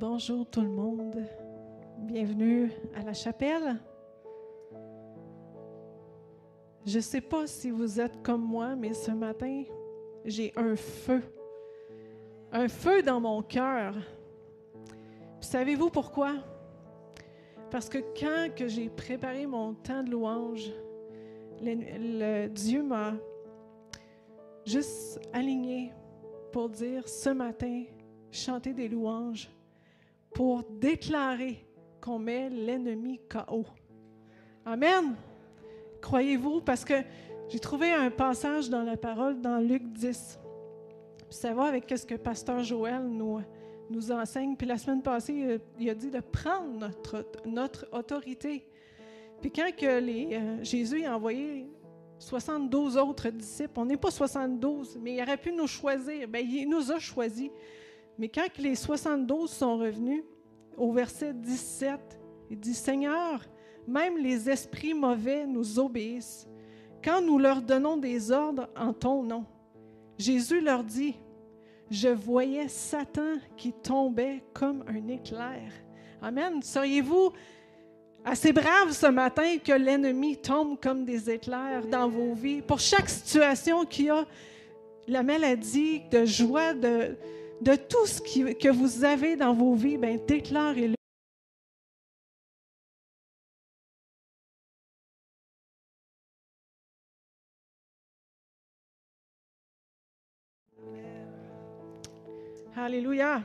Bonjour tout le monde. Bienvenue à la chapelle. Je ne sais pas si vous êtes comme moi, mais ce matin, j'ai un feu. Un feu dans mon cœur. Savez-vous pourquoi? Parce que quand que j'ai préparé mon temps de louange, Dieu m'a juste aligné pour dire ce matin, chanter des louanges pour déclarer qu'on met l'ennemi KO. Amen. Croyez-vous? Parce que j'ai trouvé un passage dans la parole dans Luc 10. ça va avec ce que Pasteur Joël nous, enseigne. Puis la semaine passée, il a dit de prendre notre, notre autorité. Puis quand que les, euh, Jésus a envoyé 72 autres disciples, on n'est pas 72, mais il aurait pu nous choisir. Bien, il nous a choisis. Mais quand les 72 sont revenus, au verset 17, il dit, Seigneur, même les esprits mauvais nous obéissent quand nous leur donnons des ordres en ton nom. Jésus leur dit, je voyais Satan qui tombait comme un éclair. Amen. Seriez-vous assez brave ce matin que l'ennemi tombe comme des éclairs dans vos vies? Pour chaque situation qui a la maladie, de joie, de, de tout ce que vous avez dans vos vies, ben, déclarez-le. Alléluia.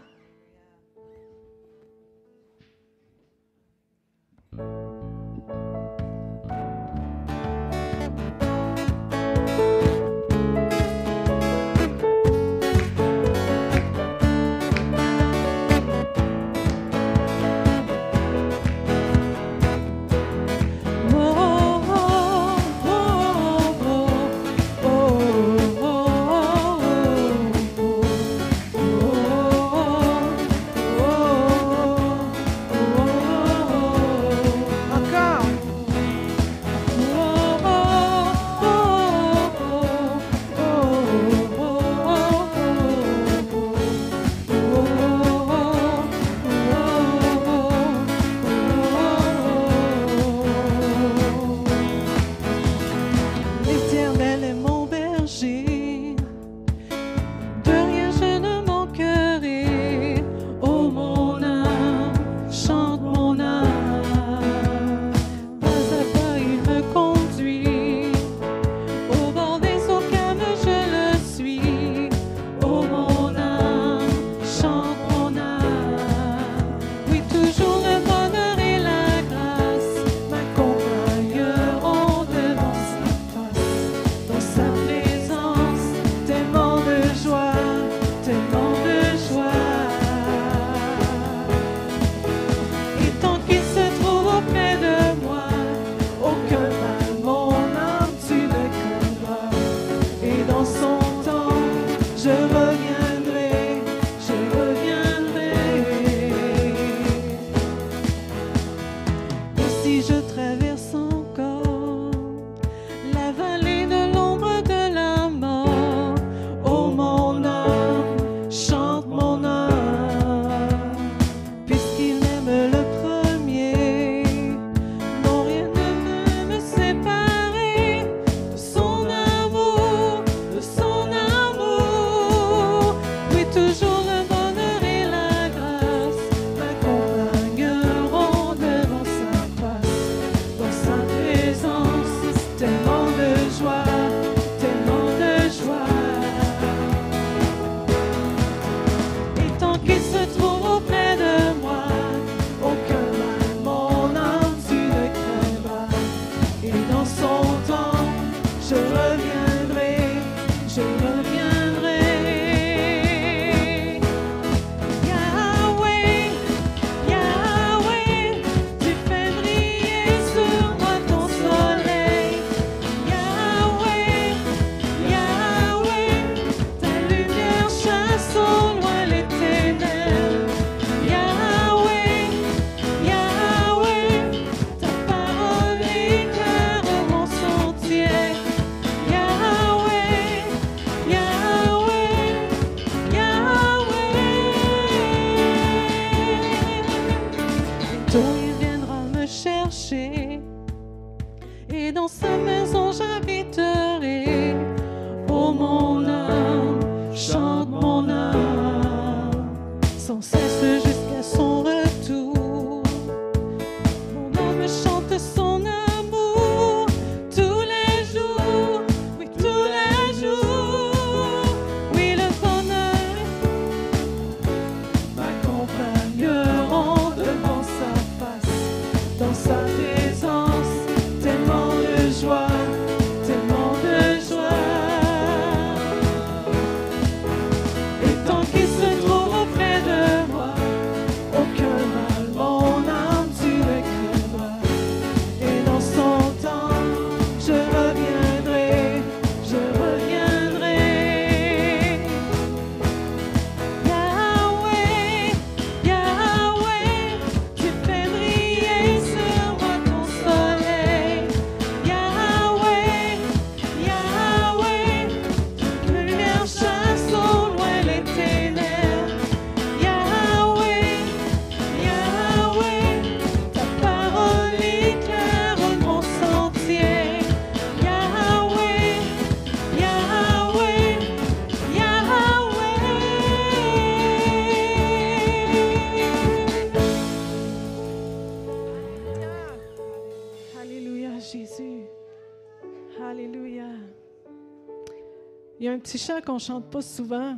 on ne chante pas souvent.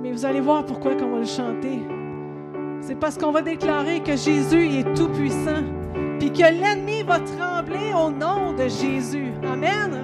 Mais vous allez voir pourquoi qu'on va le chanter. C'est parce qu'on va déclarer que Jésus est tout puissant, puis que l'ennemi va trembler au nom de Jésus. Amen.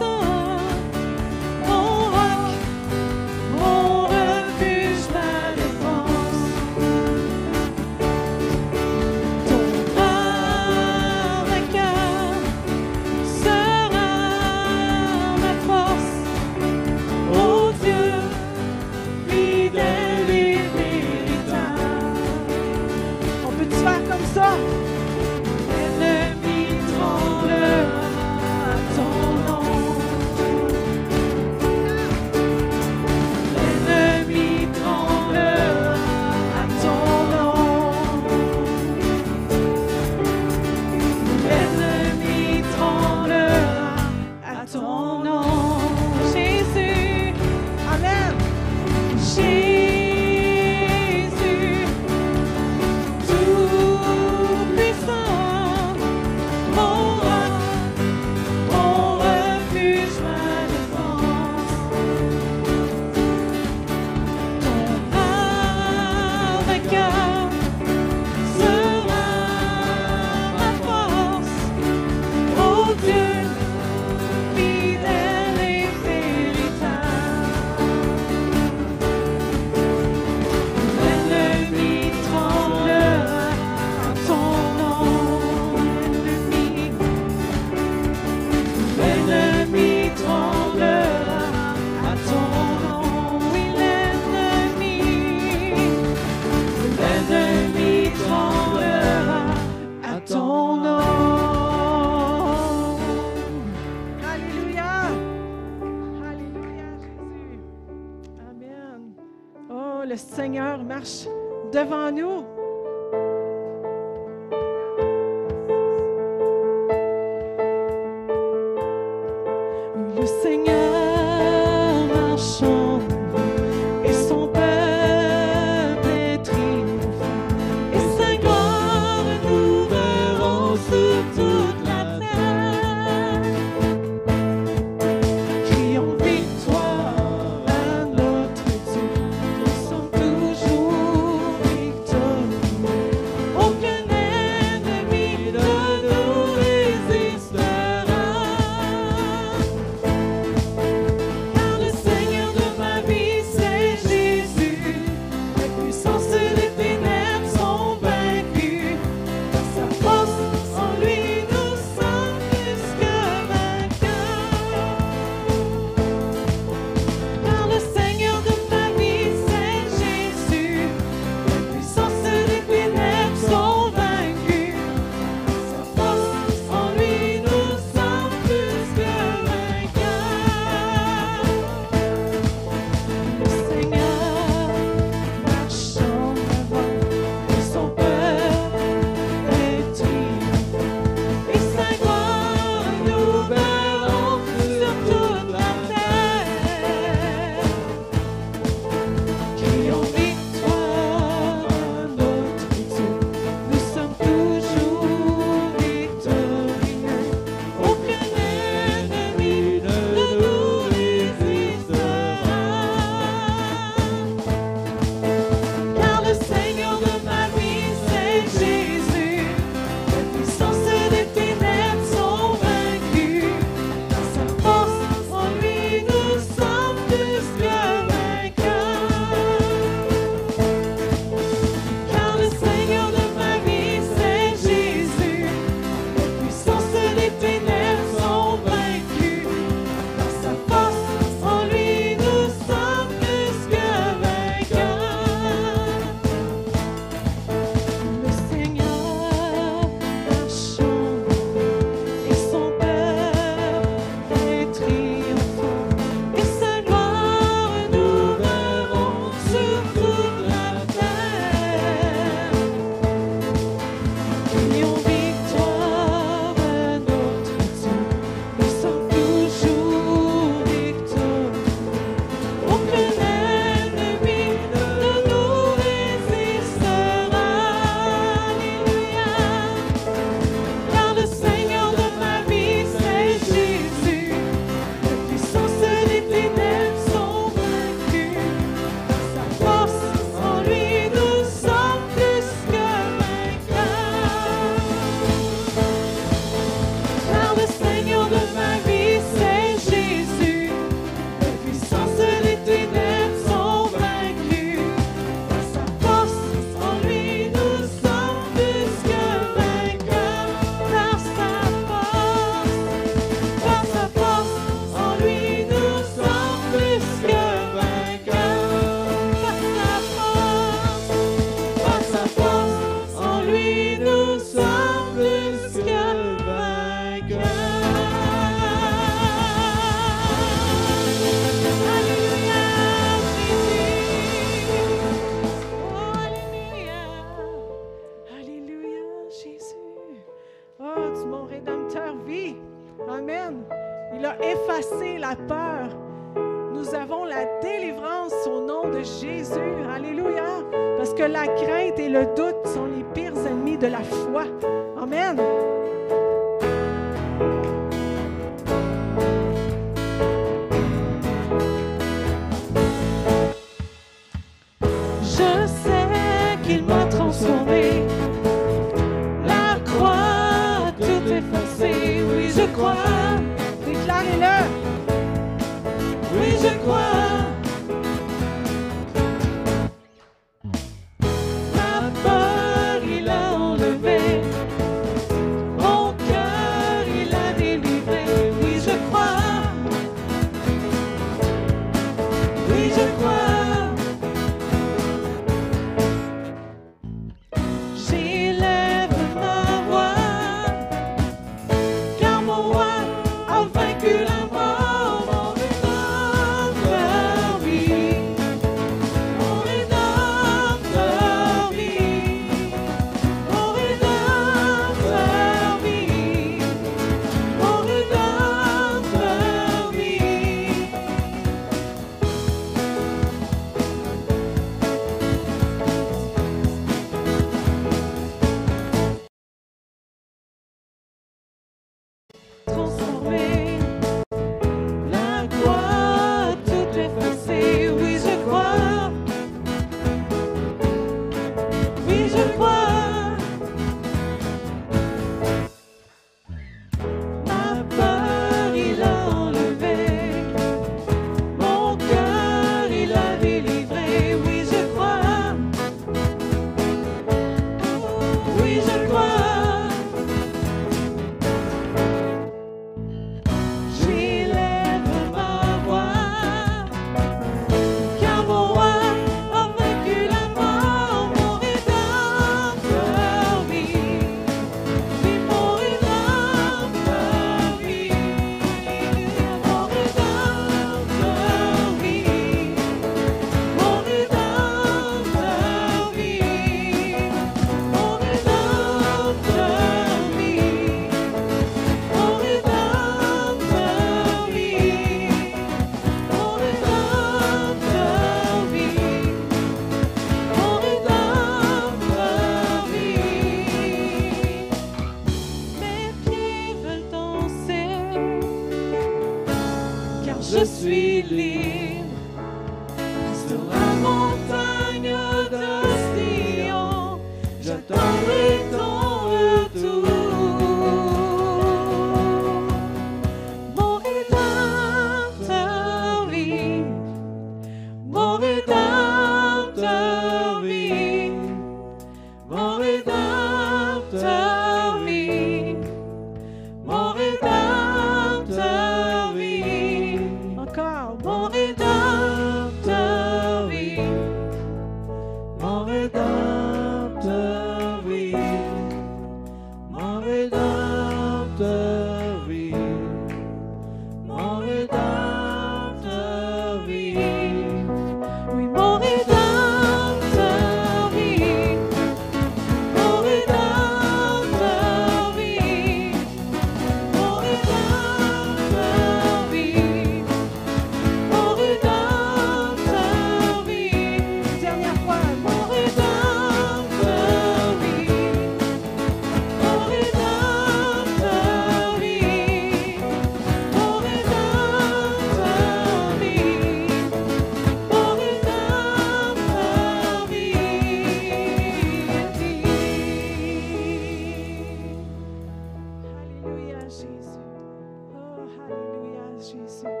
Jesus.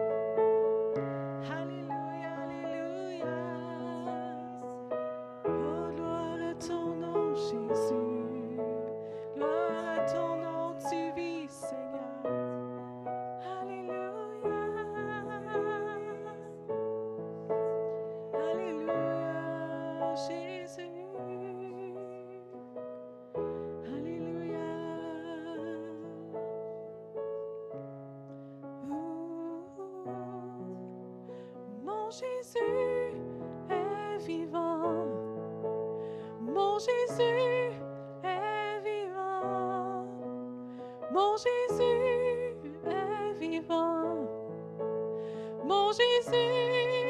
Mon Jésus est vivant. Mon Jésus est vivant. Mon Jésus est vivant. Mon Jésus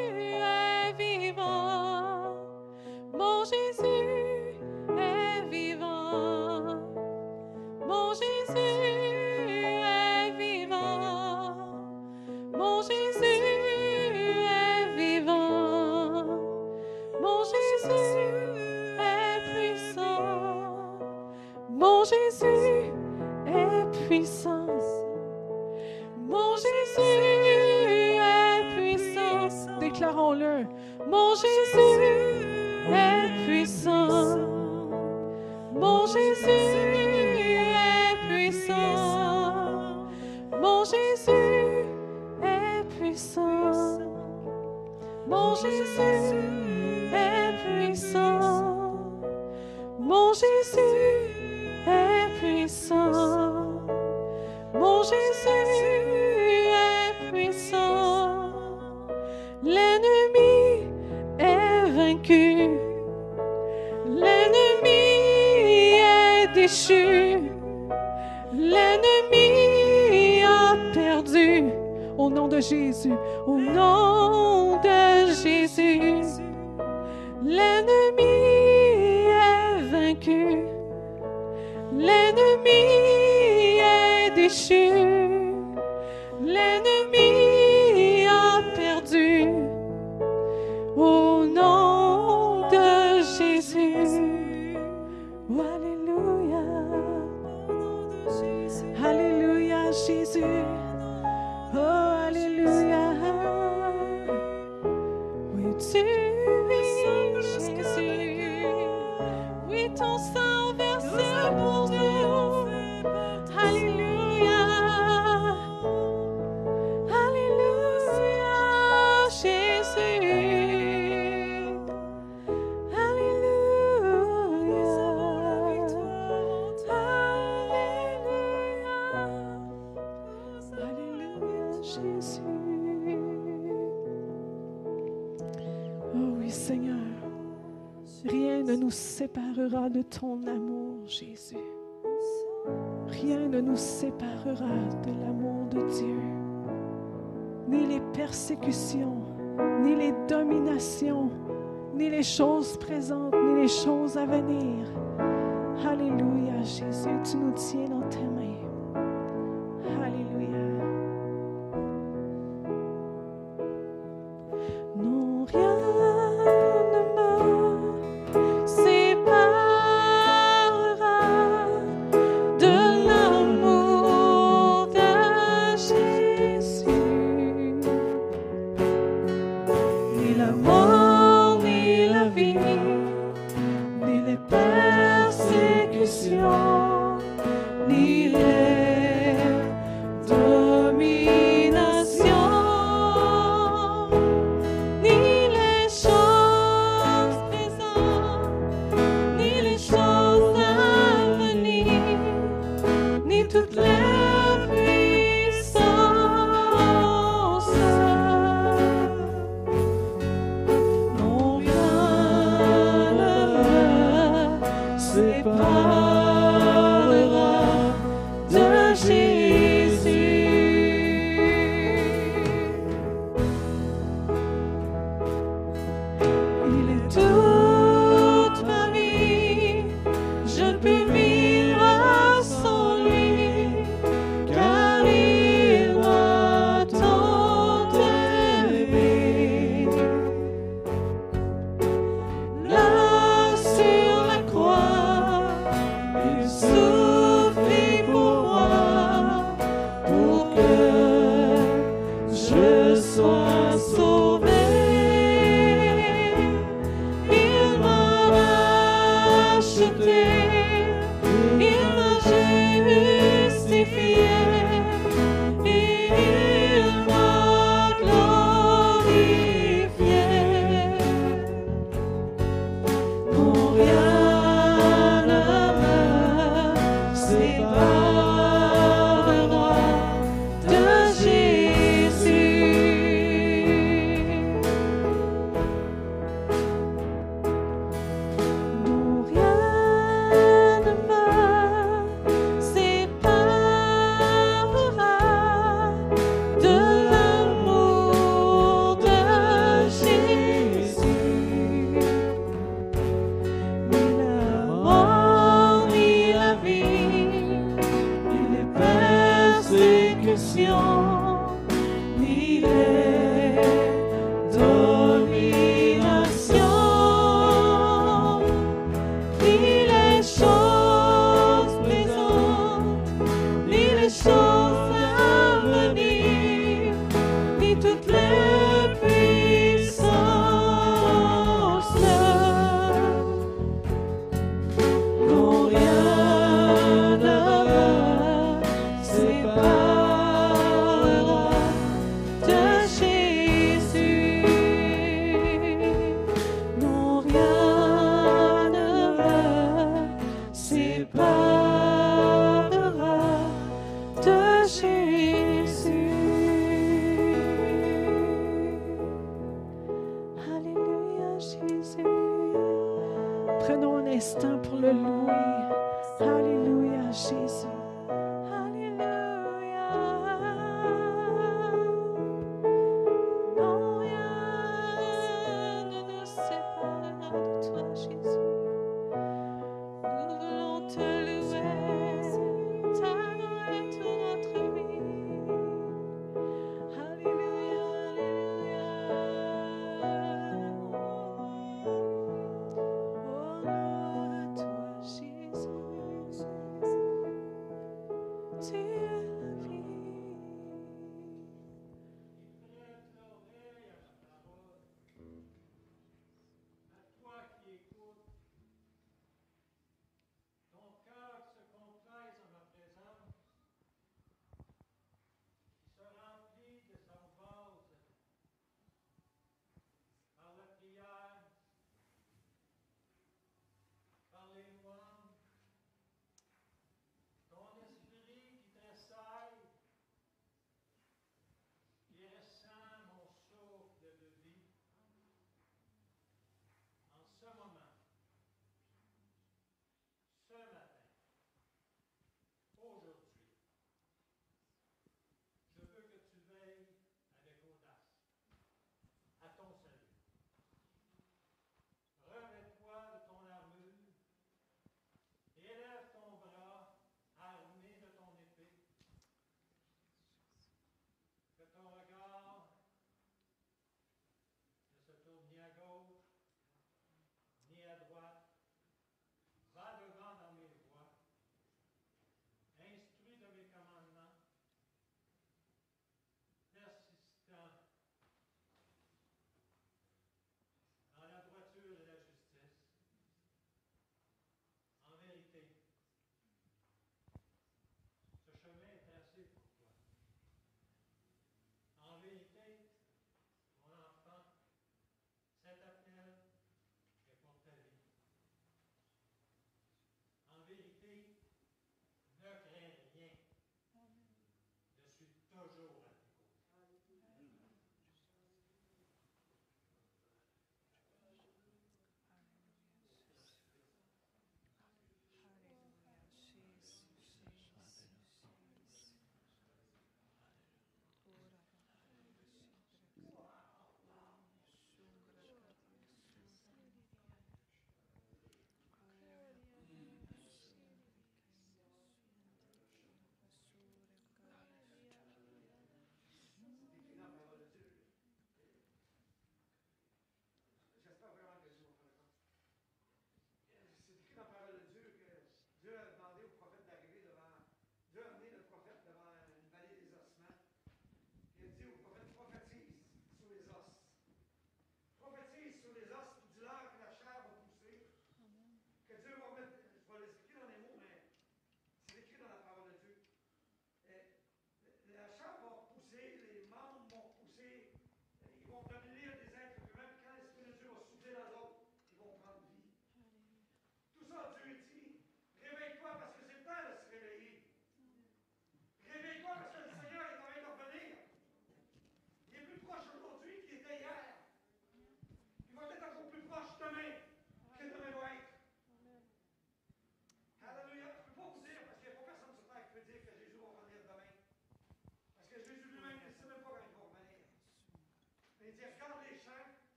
Seigneur. Rien ne nous séparera de ton amour, Jésus. Rien ne nous séparera de l'amour de Dieu. Ni les persécutions, ni les dominations, ni les choses présentes, ni les choses à venir. Alléluia, Jésus, tu nous tiens dans tes mains.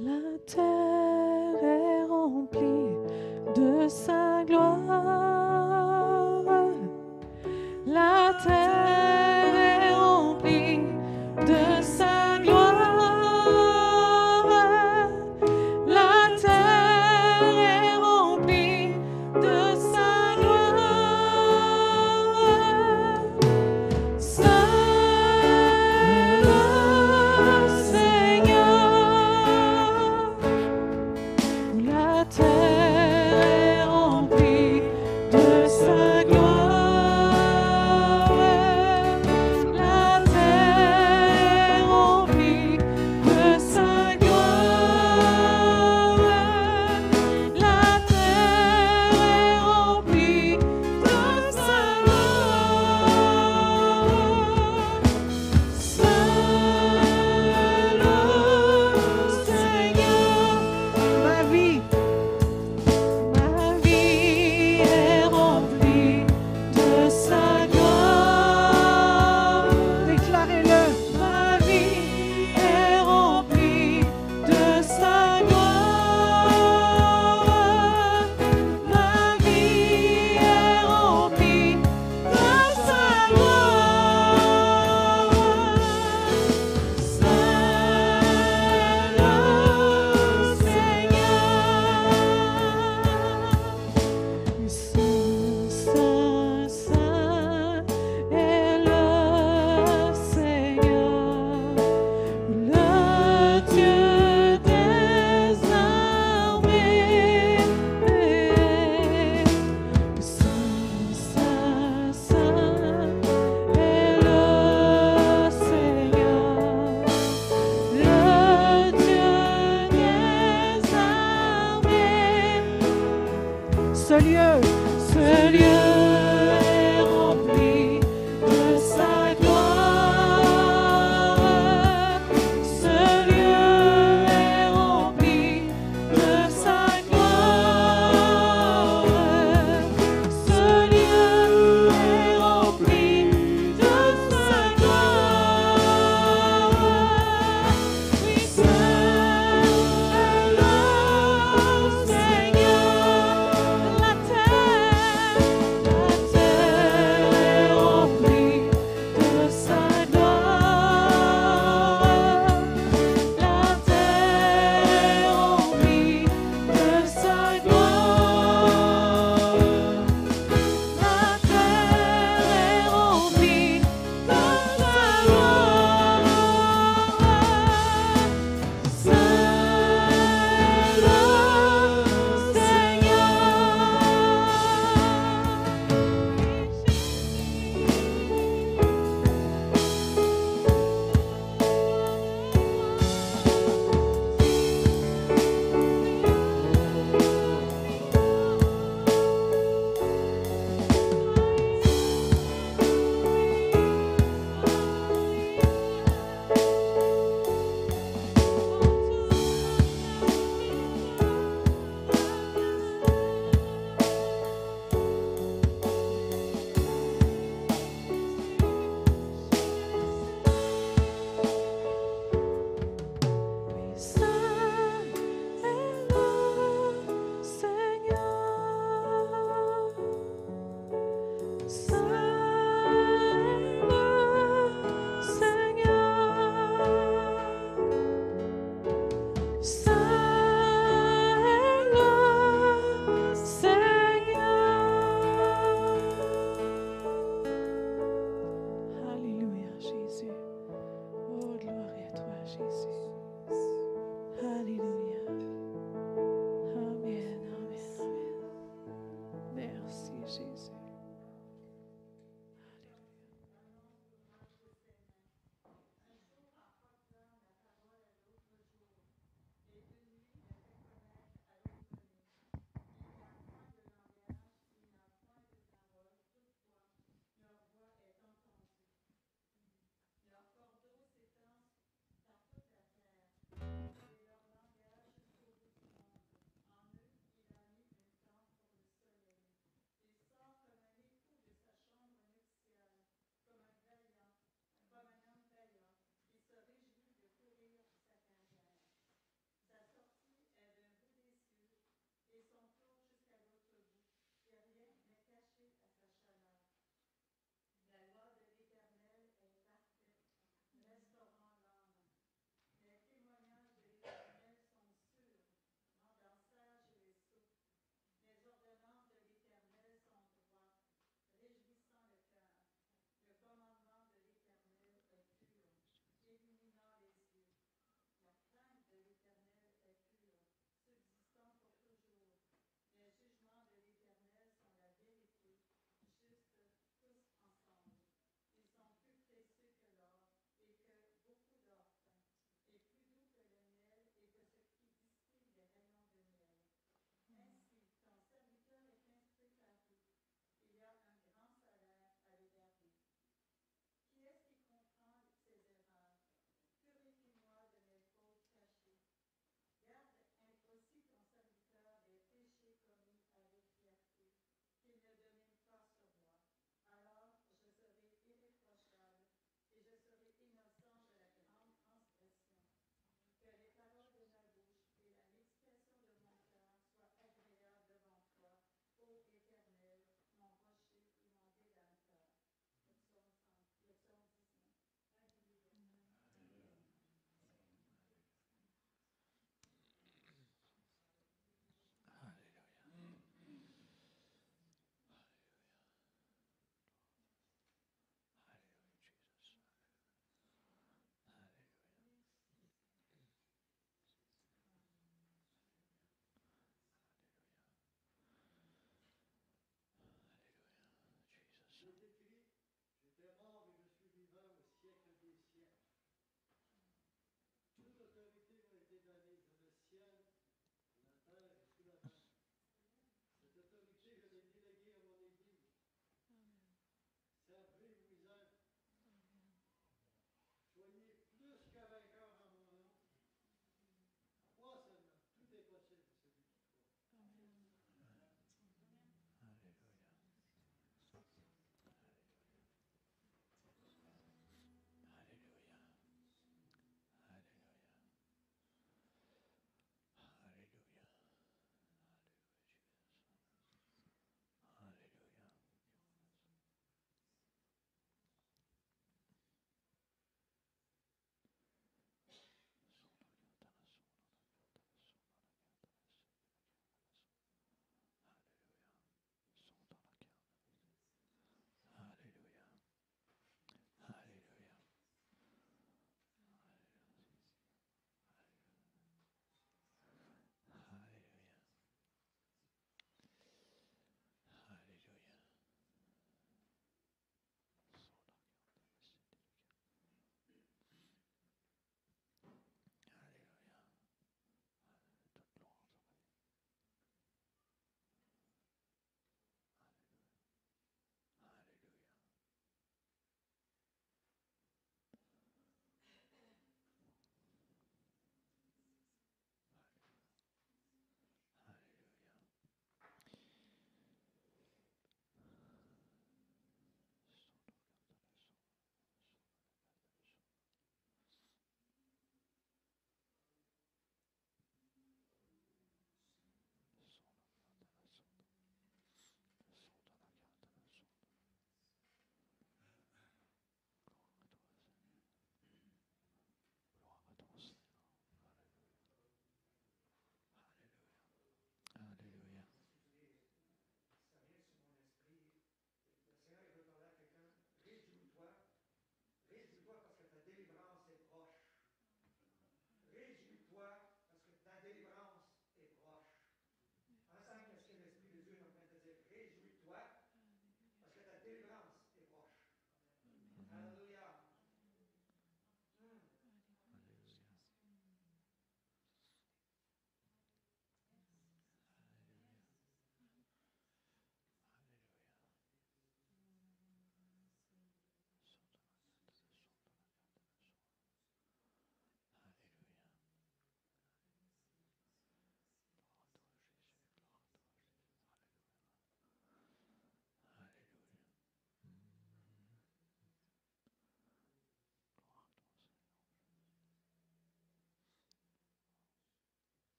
La terre est remplie de sa gloire. La terre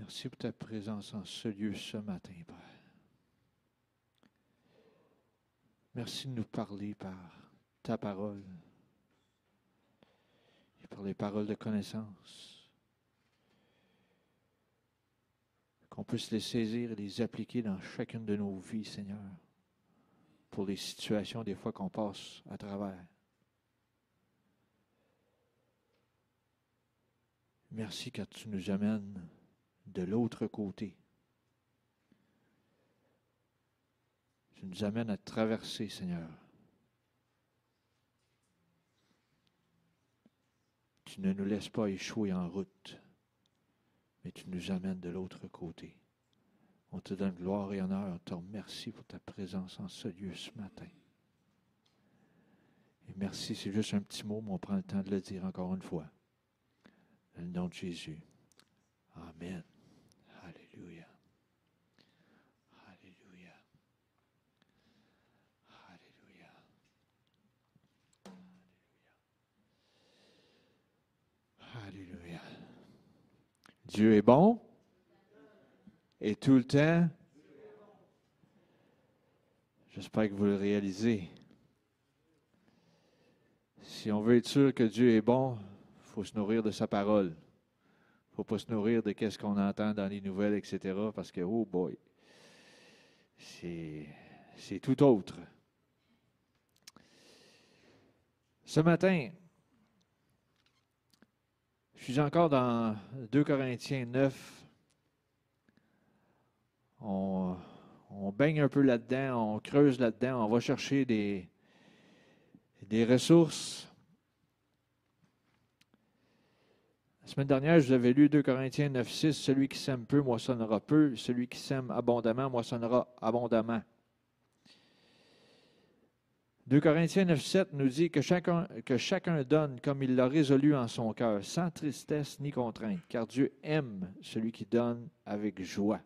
Merci pour ta présence en ce lieu ce matin, Père. Merci de nous parler par ta parole et par les paroles de connaissance. Qu'on puisse les saisir et les appliquer dans chacune de nos vies, Seigneur, pour les situations des fois qu'on passe à travers. Merci quand tu nous amènes de l'autre côté. Tu nous amènes à traverser, Seigneur. Tu ne nous laisses pas échouer en route, mais tu nous amènes de l'autre côté. On te donne gloire et honneur. On te remercie pour ta présence en ce lieu ce matin. Et merci, c'est juste un petit mot, mais on prend le temps de le dire encore une fois. Dans le nom de Jésus. Amen. Alléluia. Alléluia. Alléluia. Alléluia. Dieu est bon. Et tout le temps. J'espère que vous le réalisez. Si on veut être sûr que Dieu est bon, il faut se nourrir de sa parole. Il ne faut pas se nourrir de ce qu'on entend dans les nouvelles, etc. Parce que, oh boy, c'est, c'est tout autre. Ce matin, je suis encore dans 2 Corinthiens 9. On, baigne un peu là-dedans, on creuse là-dedans, on va chercher des, des ressources. La semaine dernière, je vous avais lu 2 Corinthiens 9, 6. Celui qui sème peu moissonnera peu, celui qui sème abondamment moissonnera abondamment. 2 Corinthiens 9, 7 nous dit que chacun, que chacun donne comme il l'a résolu en son cœur, sans tristesse ni contrainte, car Dieu aime celui qui donne avec joie.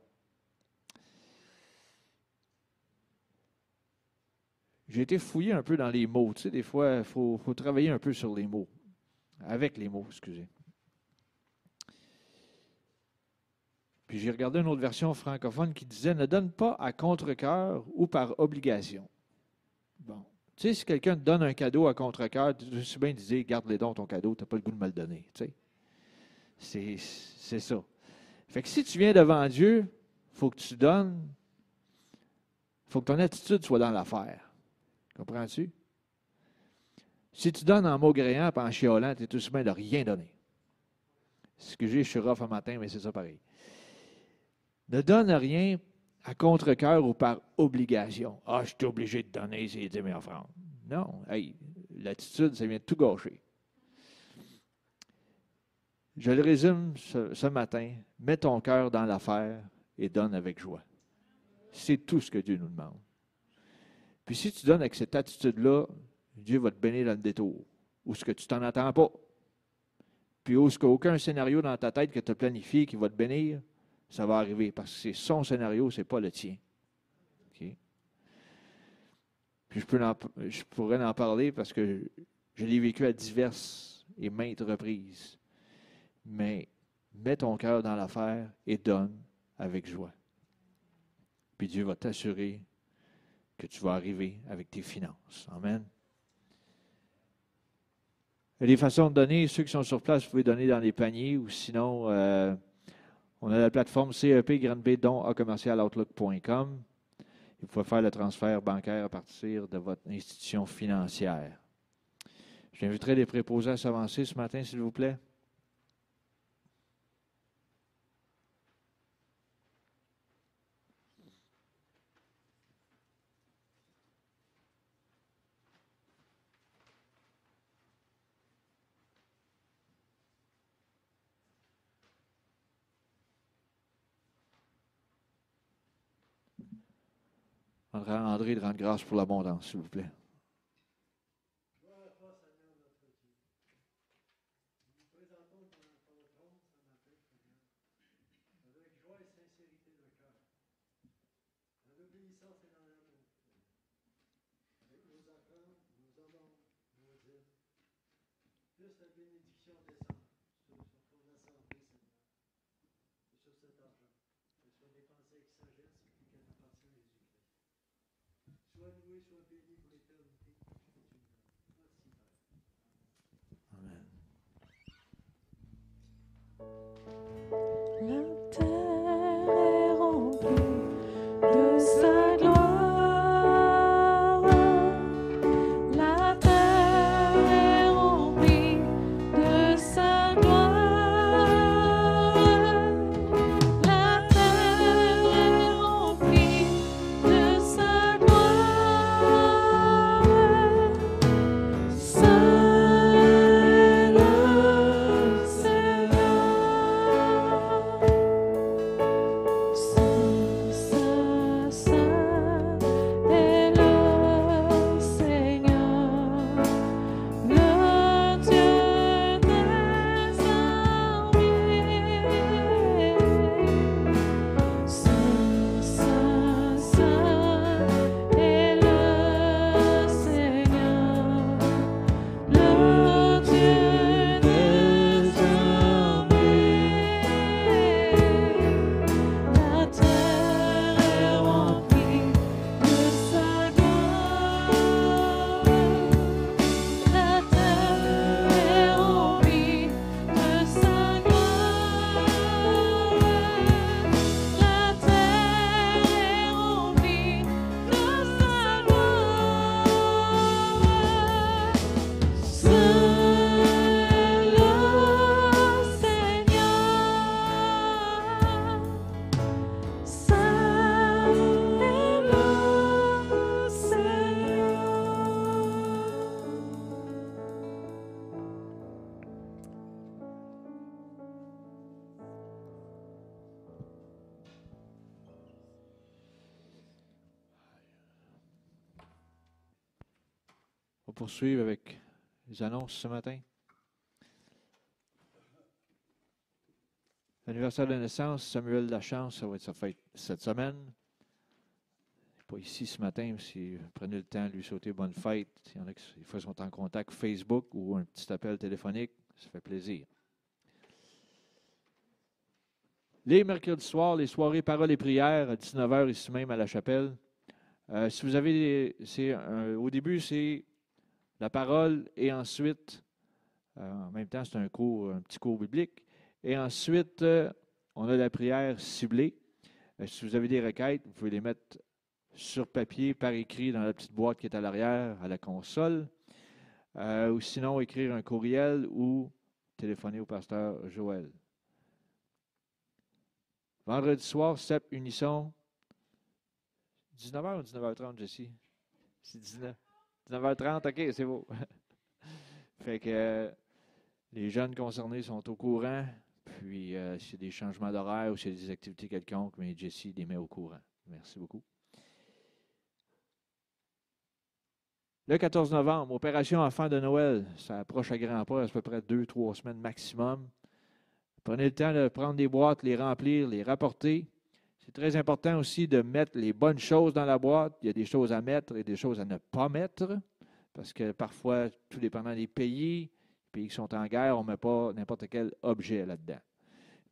J'ai été fouillé un peu dans les mots. Tu sais, des fois, il faut, faut, travailler un peu sur les mots. Avec les mots, excusez. Puis j'ai regardé une autre version francophone qui disait Ne donne pas à contre-cœur ou par obligation. Tu sais, si quelqu'un te donne un cadeau à contre-cœur, tu sais bien dire Garde les dons ton cadeau, tu n'as pas le goût de me le donner. Tu sais. C'est ça. Fait que si tu viens devant Dieu, il faut que tu donnes, il faut que ton attitude soit dans l'affaire. Comprends-tu? Si tu donnes en maugréant et en chiolant, tu es tout bien de rien donner. Ce que je suis rough un matin, mais c'est ça pareil. Ne donne rien à contre-cœur ou par obligation. Ah, je suis obligé de donner ces 10 000 francs. Non, hey, l'attitude, ça vient de tout gâcher. Je le résume ce, matin. Mets ton cœur dans l'affaire et donne avec joie. C'est tout ce que Dieu nous demande. Puis si tu donnes avec cette attitude-là, Dieu va te bénir dans le détour. Ou ce que tu t'en attends pas. Puis où ce qu'aucun scénario dans ta tête que tu as planifié qui va te bénir, ça va arriver. Parce que c'est son scénario, ce n'est pas le tien. Puis je, peux je pourrais en parler parce que je l'ai vécu à diverses et maintes reprises. Mais mets ton cœur dans l'affaire et donne avec joie. Puis Dieu va t'assurer que tu vas arriver avec tes finances. Amen. Des façons de donner. Ceux qui sont sur place, vous pouvez donner dans les paniers ou sinon, euh, on a la plateforme CEP don à commercialoutlook.com. Vous pouvez faire le transfert bancaire à partir de votre institution financière. J'inviterai les préposés à s'avancer ce matin, s'il vous plaît. André de rendre grâce pour l'abondance, s'il vous plaît. Amen. Poursuivre avec les annonces ce matin. Anniversaire de naissance, Samuel Lachance, ça va être sa fête cette semaine. Il n'est pas ici ce matin, si prenez le temps de lui sauter bonne fête. Il y en a qui sont en contact Facebook ou un petit appel téléphonique, ça fait plaisir. Les mercredis soirs, les soirées paroles et prières à 19h ici même à la chapelle. Euh, si vous avez, c'est au début, c'est la parole et ensuite, euh, en même temps, c'est un cours, un petit cours biblique. Et ensuite, euh, on a la prière ciblée. Euh, si vous avez des requêtes, vous pouvez les mettre sur papier, par écrit, dans la petite boîte qui est à l'arrière, à la console. ou sinon, écrire un courriel ou téléphoner au pasteur Joël. Vendredi soir, CEP Unisson. 19h ou 19h30, Jessie? C'est 19. 19h30, OK, c'est beau. fait que euh, les jeunes concernés sont au courant. Puis, s'il y a des changements d'horaire ou s'il y a des activités quelconques, mais Jessie les met au courant. Merci beaucoup. Le 14 novembre, opération enfant de Noël. Ça approche à grands pas, à peu près deux, trois semaines maximum. Prenez le temps de prendre des boîtes, les remplir, les rapporter. C'est très important aussi de mettre les bonnes choses dans la boîte. Il y a des choses à mettre et des choses à ne pas mettre, parce que parfois, tout dépendant des pays, les pays qui sont en guerre, on ne met pas n'importe quel objet là-dedans.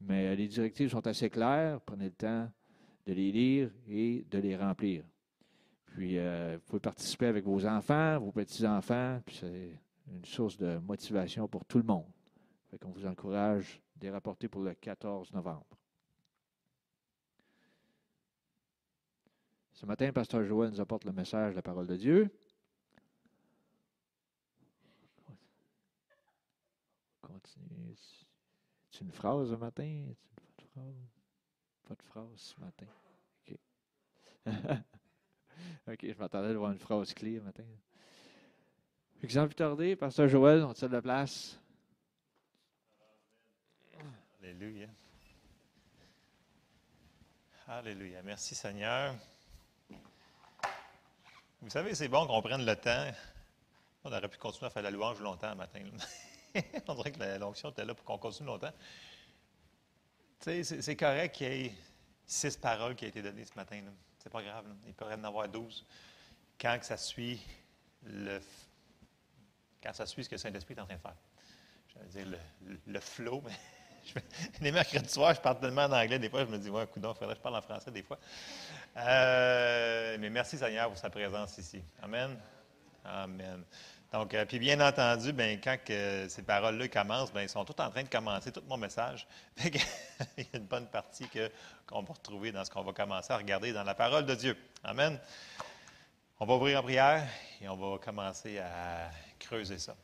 Mais les directives sont assez claires. Prenez le temps de les lire et de les remplir. Puis, euh, vous pouvez participer avec vos enfants, vos petits-enfants, puis c'est une source de motivation pour tout le monde. Fait qu'on vous encourage de les rapporter pour le 14 novembre. Ce matin, Pasteur Joël nous apporte le message de la parole de Dieu. Continue. C'est une phrase ce matin? Phrase? Pas de phrase ce matin. OK. OK, je m'attendais à voir une phrase clé ce matin. Exemple tarder, Pasteur Joël, on tient de la place. Alléluia. Alléluia. Merci Seigneur. Vous savez, c'est bon qu'on prenne le temps. On aurait pu continuer à faire la louange longtemps le matin. On dirait que l'onction était là pour qu'on continue longtemps. Tu sais, c'est correct qu'il y ait six paroles qui aient été données ce matin. C'est pas grave. Il pourrait en avoir douze. Quand ça suit le quand ça suit ce que le Saint-Esprit est en train de faire. Je dire le, le flow, mais les mercredis soirs, je parle tellement en anglais. Des fois, je me dis, ouais, coudon, il faudrait que je parle en français des fois. Euh, mais merci Seigneur pour sa présence ici. Amen. Amen. Donc, euh, puis bien entendu, ben, quand ces paroles-là commencent, ben, ils sont tous en train de commencer tout mon message. Il y a une bonne partie qu'on va retrouver dans ce qu'on va commencer à regarder dans la parole de Dieu. Amen. On va ouvrir en prière et on va commencer à creuser ça.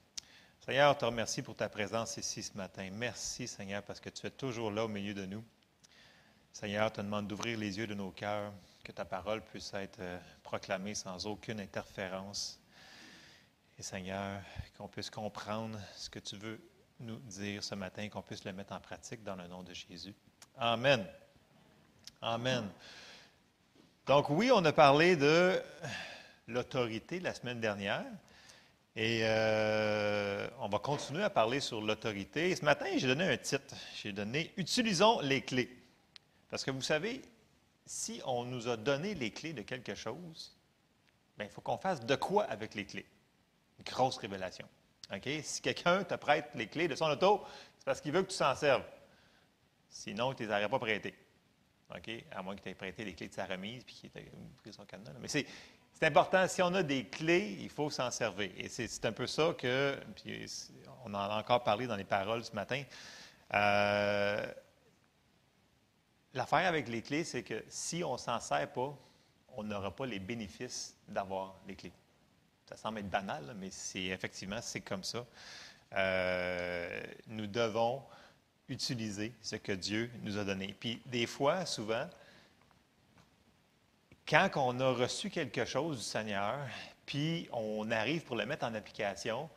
Seigneur, on te remercie pour ta présence ici ce matin. Merci, Seigneur, parce que tu es toujours là au milieu de nous. Seigneur, te demande d'ouvrir les yeux de nos cœurs, que ta parole puisse être euh, proclamée sans aucune interférence. Et Seigneur, qu'on puisse comprendre ce que tu veux nous dire ce matin, qu'on puisse le mettre en pratique dans le nom de Jésus. Amen. Amen. Donc oui, on a parlé de l'autorité la semaine dernière. Et euh, on va continuer à parler sur l'autorité. Ce matin, j'ai donné un titre. J'ai donné Utilisons les clés. Parce que vous savez, si on nous a donné les clés de quelque chose, bien, il faut qu'on fasse de quoi avec les clés. Une grosse révélation. Si quelqu'un te prête les clés de son auto, c'est parce qu'il veut que tu s'en serves. Sinon, il ne les aurait pas prêtées. À moins tu aies prêté les clés de sa remise puis qu'il ait pris son cadenas. Mais c'est, important, si on a des clés, il faut s'en servir. Et c'est, un peu ça que, puis on en a encore parlé dans les paroles ce matin. Euh, l'affaire avec les clés, c'est que si on ne s'en sert pas, on n'aura pas les bénéfices d'avoir les clés. Ça semble être banal, mais c'est effectivement, c'est comme ça. Euh, nous devons utiliser ce que Dieu nous a donné. Puis des fois, souvent, quand on a reçu quelque chose du Seigneur, puis on arrive pour le mettre en application,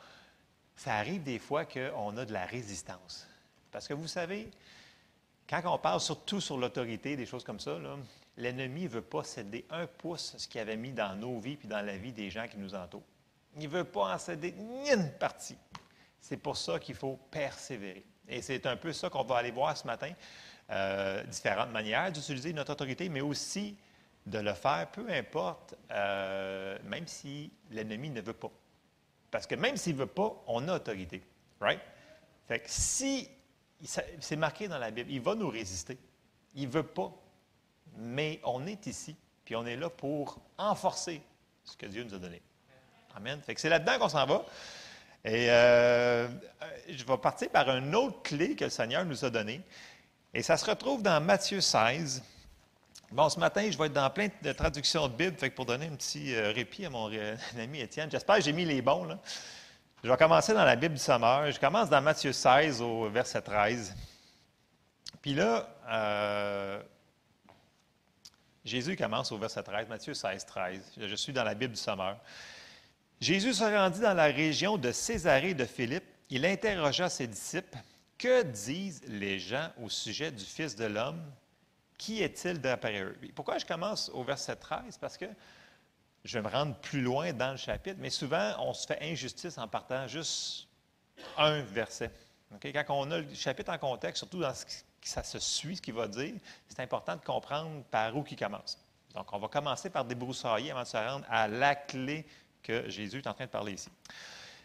ça arrive des fois qu'on a de la résistance. Parce que vous savez, quand on parle surtout sur l'autorité, des choses comme ça, l'ennemi ne veut pas céder un pouce ce qu'il avait mis dans nos vies puis dans la vie des gens qui nous entourent. Il ne veut pas en céder ni une partie. C'est pour ça qu'il faut persévérer. Et c'est un peu ça qu'on va aller voir ce matin. Euh, différentes manières d'utiliser notre autorité, mais aussi de le faire, peu importe, euh, même si l'ennemi ne veut pas. Parce que même s'il ne veut pas, on a autorité. Right? Fait que si, c'est marqué dans la Bible, il va nous résister. Il ne veut pas. Mais on est ici, puis on est là pour enforcer ce que Dieu nous a donné. Amen. Fait que c'est là-dedans qu'on s'en va. Et euh, je vais partir par une autre clé que le Seigneur nous a donnée. Et ça se retrouve dans Matthieu 16. Bon, ce matin, je vais être dans plein de traductions de Bible, pour donner un petit euh, répit à mon ami Étienne, j'espère que j'ai mis les bons. Là. Je vais commencer dans la Bible du Sommeur. Je commence dans Matthieu 16 au verset 13. Puis là, euh, Jésus commence au verset 13, Matthieu 16, 13. Je suis dans la Bible du Sommeur. Jésus se rendit dans la région de Césarée de Philippe. Il interrogea ses disciples Que disent les gens au sujet du Fils de l'homme? Qui est-il d'après eux? Pourquoi je commence au verset 13 Parce que je vais me rendre plus loin dans le chapitre, mais souvent, on se fait injustice en partant juste un verset. Quand on a le chapitre en contexte, surtout dans ce qui ça se suit, ce qu'il va dire, c'est important de comprendre par où il commence. Donc, on va commencer par débroussailler avant de se rendre à la clé que Jésus est en train de parler ici.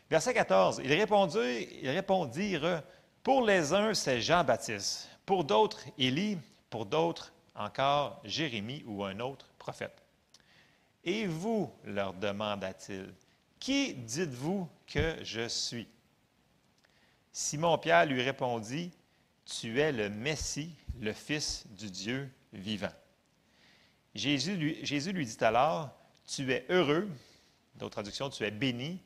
Verset 14, il répondit, il répondirent, pour les uns, c'est Jean-Baptiste, pour d'autres, Élie, pour d'autres, encore Jérémie ou un autre prophète. Et vous, leur demanda-t-il, qui dites-vous que je suis? Simon-Pierre lui répondit, Tu es le Messie, le Fils du Dieu vivant. Jésus lui, Jésus lui dit alors, Tu es heureux, D'autres traductions, tu es béni.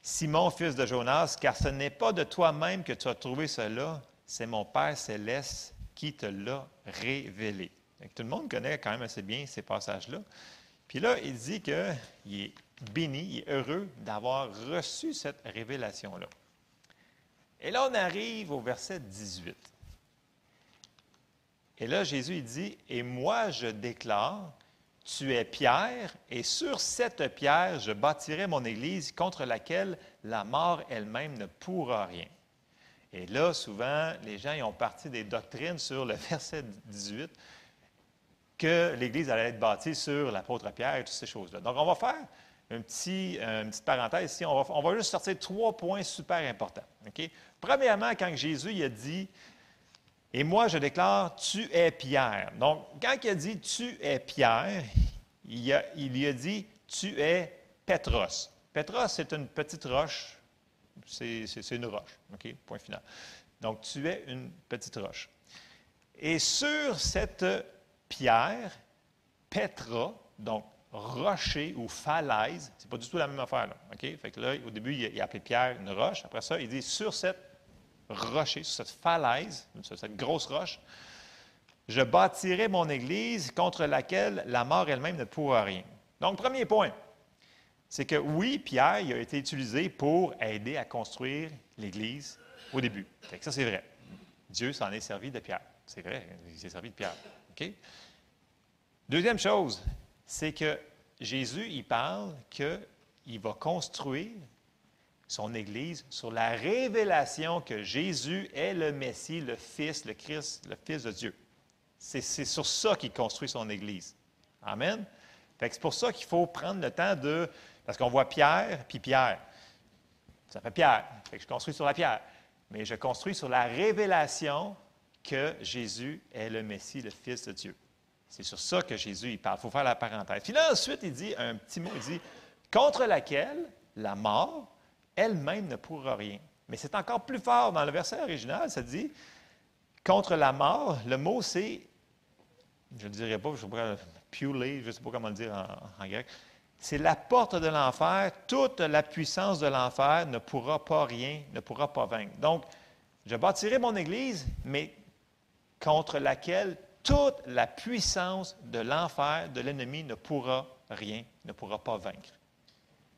Simon, fils de Jonas, car ce n'est pas de toi-même que tu as trouvé cela, c'est mon Père céleste qui te l'a révélé. tout le monde connaît quand même assez bien ces passages-là. Puis là, il dit qu'il est béni, il est heureux d'avoir reçu cette révélation-là. Et là, on arrive au verset 18. Et là, Jésus, il dit, Et moi, je déclare tu es pierre, et sur cette pierre, je bâtirai mon Église contre laquelle la mort elle-même ne pourra rien. Et là, souvent, les gens y ont parti des doctrines sur le verset 18, que l'Église allait être bâtie sur l'apôtre Pierre et toutes ces choses-là. Donc, on va faire petit, une petite parenthèse ici. On va, juste sortir trois points super importants. Premièrement, quand Jésus il a dit Et moi, je déclare, tu es Pierre. Donc, quand il a dit tu es Pierre, il, a, il lui a dit, tu es Petros. Petros, c'est une petite roche. C'est une roche. OK? Point final. Donc, tu es une petite roche. Et sur cette pierre, Petra, donc rocher ou falaise, c'est pas du tout la même affaire. OK? Fait là, au début, il a appelé pierre une roche. Après ça, il dit sur cette rocher, sur cette falaise, sur cette grosse roche, je bâtirai mon église contre laquelle la mort elle-même ne pourra rien. Donc, premier point, c'est que oui, Pierre il a été utilisé pour aider à construire l'Église au début. ça, c'est vrai. Dieu s'en est servi de Pierre. C'est vrai, il s'est servi de Pierre. Deuxième chose, c'est que Jésus, il parle qu'il va construire son Église sur la révélation que Jésus est le Messie, le Fils, le Christ, le Fils de Dieu. C'est sur ça qu'il construit son Église. Amen. C'est pour ça qu'il faut prendre le temps de parce qu'on voit Pierre, puis Pierre. Ça fait Pierre. je construis sur la pierre. Mais je construis sur la révélation que Jésus est le Messie, le Fils de Dieu. C'est sur ça que Jésus il parle. Il faut faire la parenthèse. Puis là, ensuite, il dit un petit mot, il dit, contre laquelle la mort elle-même ne pourra rien. Mais c'est encore plus fort dans le verset original, ça dit, contre la mort, le mot c'est, je ne dirais pas, je je ne sais pas comment le dire en grec, c'est la porte de l'enfer. Toute la puissance de l'enfer ne pourra pas rien, ne pourra pas vaincre. Donc, je bâtirai mon Église, mais contre laquelle toute la puissance de l'enfer, de l'ennemi, ne pourra rien, ne pourra pas vaincre.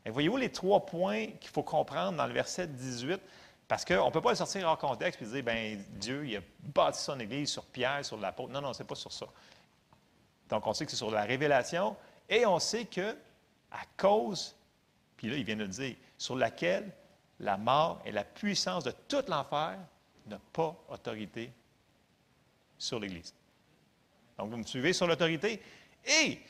Et voyez-vous les trois points qu'il faut comprendre dans le verset 18? Parce qu'on ne peut pas le sortir hors contexte et dire, ben Dieu, il a bâti son Église sur Pierre, sur l'apôtre. Non, non, ce n'est pas sur ça. Donc, on sait que c'est sur la révélation et on sait que à cause, puis là, il vient de le dire, sur laquelle la mort et la puissance de tout l'enfer n'ont pas autorité sur l'Église. Donc, vous me suivez sur l'autorité? Et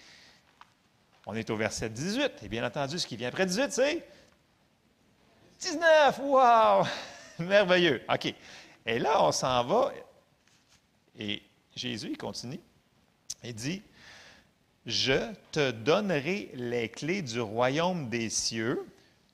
on est au verset 18. Et bien entendu, ce qui vient après 18, c'est 19. Wow! Merveilleux. OK. Et là, on s'en va. Et Jésus, il continue. Il dit je te donnerai les clés du royaume des cieux.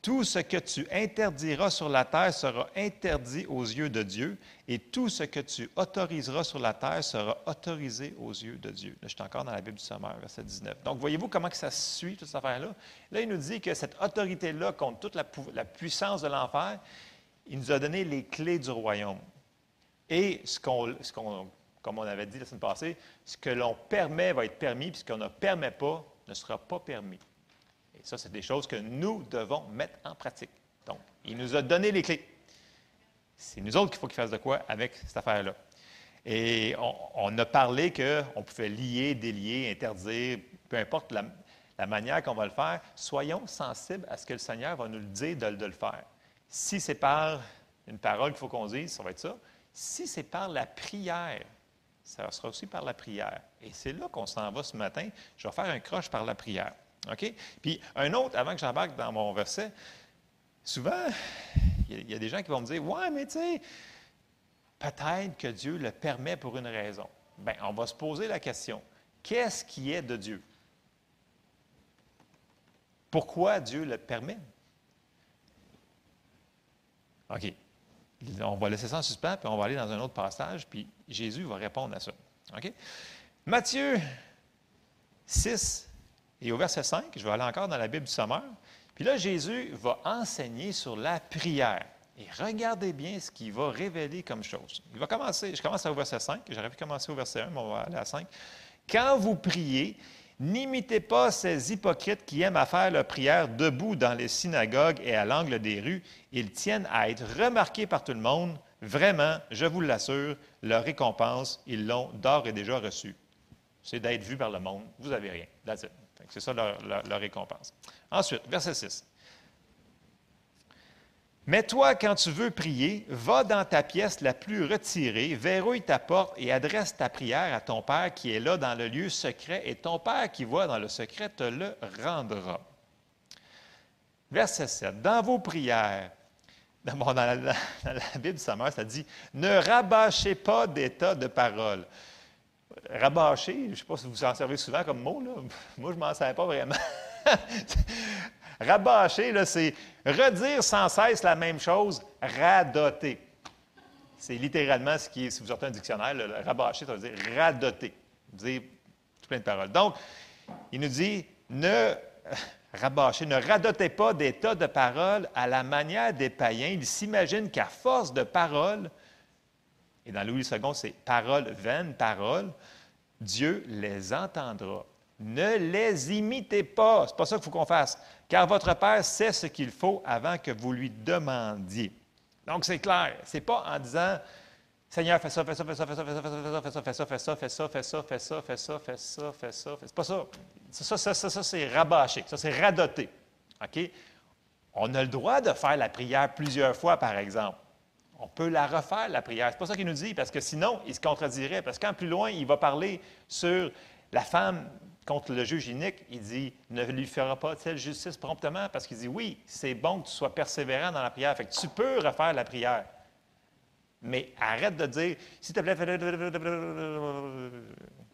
Tout ce que tu interdiras sur la terre sera interdit aux yeux de Dieu, et tout ce que tu autoriseras sur la terre sera autorisé aux yeux de Dieu. Là, je suis encore dans la Bible du Sommaire, verset 19. Donc, voyez-vous comment ça suit, toute cette affaire-là? Là, il nous dit que cette autorité-là, contre toute la, la puissance de l'enfer, il nous a donné les clés du royaume. Et ce qu'on comme on avait dit la semaine passée, ce que l'on permet va être permis, puis ce qu'on ne permet pas ne sera pas permis. Et ça, c'est des choses que nous devons mettre en pratique. Donc, il nous a donné les clés. C'est nous autres qu'il faut qu'il fasse de quoi avec cette affaire-là. Et on, a parlé qu'on pouvait lier, délier, interdire, peu importe la, manière qu'on va le faire, soyons sensibles à ce que le Seigneur va nous le dire de, de le faire. Si c'est par une parole qu'il faut qu'on dise, ça va être ça. Si c'est par la prière, ça sera aussi par la prière. Et c'est là qu'on s'en va ce matin. Je vais faire un croche par la prière. OK? Puis un autre, avant que j'embarque dans mon verset, souvent, il y, a des gens qui vont me dire Ouais, mais tu sais, peut-être que Dieu le permet pour une raison. Bien, on va se poser la question qu'est-ce qui est de Dieu? Pourquoi Dieu le permet? OK. On va laisser ça en suspens, puis on va aller dans un autre passage, puis Jésus va répondre à ça. Matthieu 6 et au verset 5, je vais aller encore dans la Bible du Sommeur. Puis là, Jésus va enseigner sur la prière. Et regardez bien ce qu'il va révéler comme chose. Il va commencer, je commence au verset 5, j'aurais pu commencer au verset 1, mais on va aller à 5. Quand vous priez, N'imitez pas ces hypocrites qui aiment à faire leur prière debout dans les synagogues et à l'angle des rues. Ils tiennent à être remarqués par tout le monde. Vraiment, je vous l'assure, leur récompense, ils l'ont d'or et déjà reçue. C'est d'être vu par le monde. Vous n'avez rien. C'est ça leur, leur récompense. Ensuite, verset 6. Mais toi, quand tu veux prier, va dans ta pièce la plus retirée, verrouille ta porte et adresse ta prière à ton Père qui est là dans le lieu secret, et ton Père qui voit dans le secret te le rendra. Verset 7. Dans vos prières, dans, la, Bible du Sommeur, ça dit Ne rabâchez pas d'état de parole. Rabâcher, je ne sais pas si vous en servez souvent comme mot, là. moi je ne m'en sers pas vraiment. rabâcher, c'est redire sans cesse la même chose, radoter. C'est littéralement ce qui est, si vous sortez un dictionnaire, le, rabâcher, ça veut dire radoter, dire plein de. Donc, il nous dit ne rabâcher, ne radotez pas des tas de paroles à la manière des païens. Ils s'imaginent qu'à force de paroles, et dans Louis II, c'est paroles vaines, paroles, Dieu les entendra. Ne les imitez pas. C'est pas ça qu'il faut qu'on fasse. Car votre Père sait ce qu'il faut avant que vous lui demandiez. Donc, c'est clair. Ce n'est pas en disant Seigneur, fais ça, fais ça, fais ça, fais ça, fais ça, fais ça, fais ça, fais ça, fais ça, fais ça, fais ça, fais ça, fais ça, fais ça. C'est pas ça. Ça, ça, ça, ça c'est rabâché. Ça, c'est radoté. OK? On a le droit de faire la prière plusieurs fois, par exemple. On peut la refaire, la prière. C'est pas ça qu'il nous dit, parce que sinon, il se contredirait. Parce que quand plus loin, il va parler sur la femme contre le juge inique, il dit Ne lui fera pas telle justice promptement Parce qu'il dit Oui, c'est bon que tu sois persévérant dans la prière. Fait que tu peux refaire la prière. Mais arrête de dire, s'il te plaît,